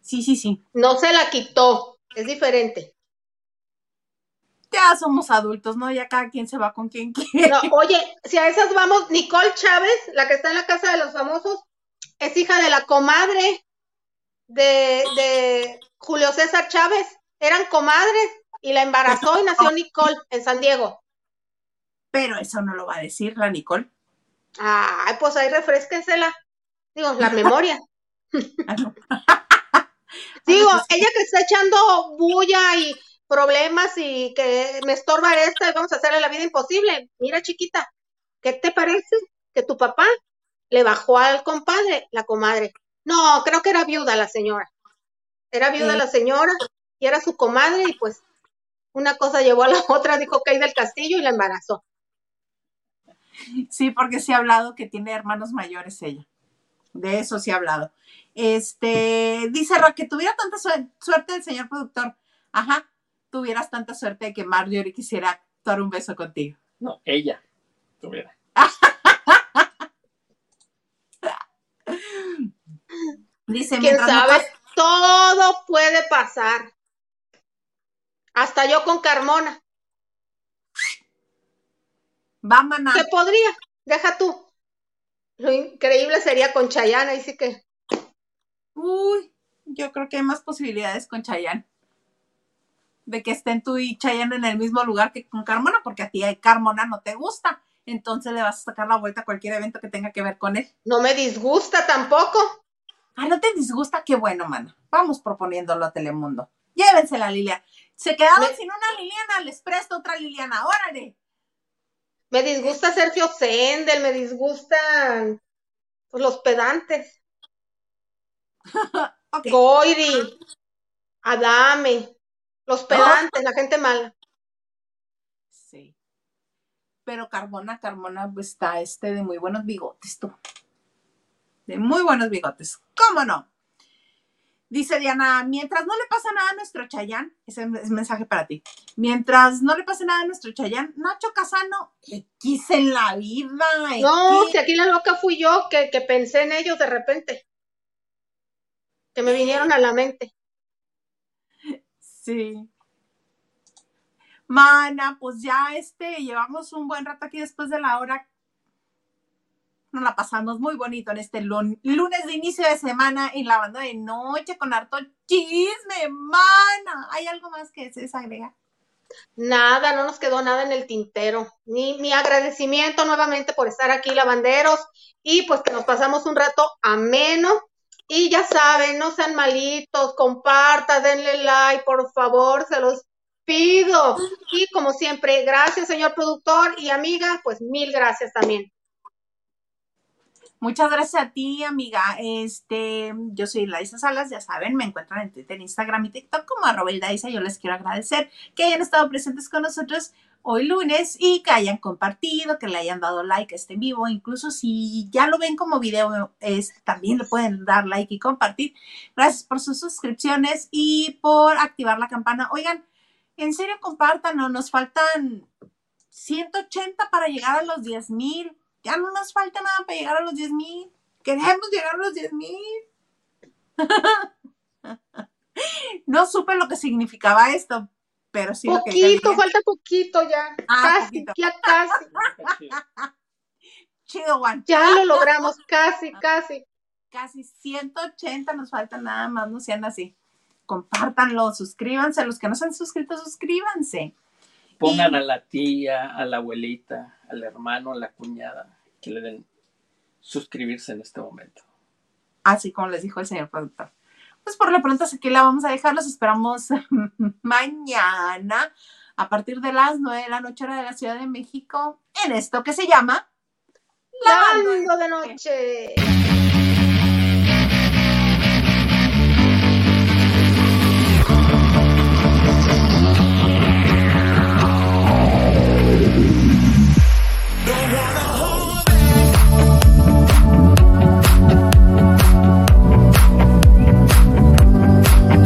Sí, sí, sí. No se la quitó. Es diferente. Ya somos adultos, ¿no? Ya cada quien se va con quien quiere. No, oye, si a esas vamos, Nicole Chávez, la que está en la casa de los famosos, es hija de la comadre de, de Julio César Chávez. Eran comadres y la embarazó y nació Nicole en San Diego. Pero eso no lo va a decir la Nicole. Ay, pues ahí refresquensela. Digo, la memoria. Digo, pues, ella que está echando bulla y problemas y que me estorba esto y vamos a hacerle la vida imposible. Mira, chiquita, ¿qué te parece que tu papá le bajó al compadre, la comadre? No, creo que era viuda la señora. Era viuda Sí. la señora y era su comadre y pues una cosa llevó a la otra, dijo que hay del castillo y la embarazó. Sí, porque sí ha hablado que tiene hermanos mayores ella. De eso sí ha hablado. Este, dice Ra, que tuviera tanta sue- suerte el señor productor. Ajá, tuvieras tanta suerte de que Marjorie quisiera dar un beso contigo. No, ella tuviera. Dice, ¿Quién no sabe? Todo puede pasar. Hasta yo con Carmona. Va maná. ¿Qué podría? Deja tú. Lo increíble sería con Chayanne, y sí que. Uy, yo creo que hay más posibilidades con Chayanne. De que estén tú y Chayanne en el mismo lugar que con Carmona, porque a ti Carmona no te gusta. Entonces le vas a sacar la vuelta a cualquier evento que tenga que ver con él. No me disgusta tampoco. Ah, ¿no te disgusta? Qué bueno, mana. Vamos proponiéndolo a Telemundo. Llévensela, Liliana. Se quedaron Me- sin una Liliana, les presto otra Liliana. Órale. Me disgusta Sergio Sendel, me disgustan pues, los pedantes. Goiri, Adame, los pedantes, la gente mala. Sí. Pero Carmona, Carmona pues, está este de muy buenos bigotes, tú. De muy buenos bigotes. ¿Cómo no? Dice Diana, mientras no le pasa nada a nuestro Chayán, ese es mensaje para ti. Mientras no le pase nada a nuestro Chayán, Nacho Casano, X en la vida. No, si aquí la loca fui yo que, que pensé en ellos de repente. Que me vinieron a la mente. Sí. Mana, pues ya este, llevamos un buen rato aquí después de la hora. Nos la pasamos muy bonito en este lun- lunes de inicio de semana en la banda de noche con harto chisme, mana. ¿Hay algo más que se desagrega? Nada, no nos quedó nada en el tintero. Ni mi agradecimiento nuevamente por estar aquí, lavanderos, y pues que nos pasamos un rato ameno. Y ya saben, no sean malitos, compartan, denle like, por favor, se los pido. Y como siempre, gracias, señor productor y amiga, pues mil gracias también. Muchas gracias a ti, amiga. Este, yo soy Laisa Salas, ya saben, me encuentran en Twitter, Instagram y TikTok como arroba Ildaisa. Yo les quiero agradecer que hayan estado presentes con nosotros hoy lunes y que hayan compartido, que le hayan dado like a este vivo. Incluso si ya lo ven como video, es, también le pueden dar like y compartir. Gracias por sus suscripciones y por activar la campana. Oigan, en serio, compartan, ¿no? nos faltan 180 para llegar a los 10 mil. Ya no nos falta nada para llegar a los 10 mil. Queremos llegar a los 10 mil. no supe lo que significaba esto, pero sí lo que Poquito, falta poquito ya. Ah, casi, poquito. ya casi. Chido. Juan. Ya lo logramos, casi, casi. Casi 180 nos faltan nada más, no sean así. Compártanlo, suscríbanse. Los que no se han suscrito, suscríbanse. Pongan Y- a la tía, a la abuelita, al hermano, a la cuñada, que le den suscribirse en este momento. Así como les dijo el señor productor. Pues por lo pronto aquí la vamos a dejar. Los esperamos mañana a partir de las 9 de la noche hora de la Ciudad de México en esto que se llama Hablando de noche.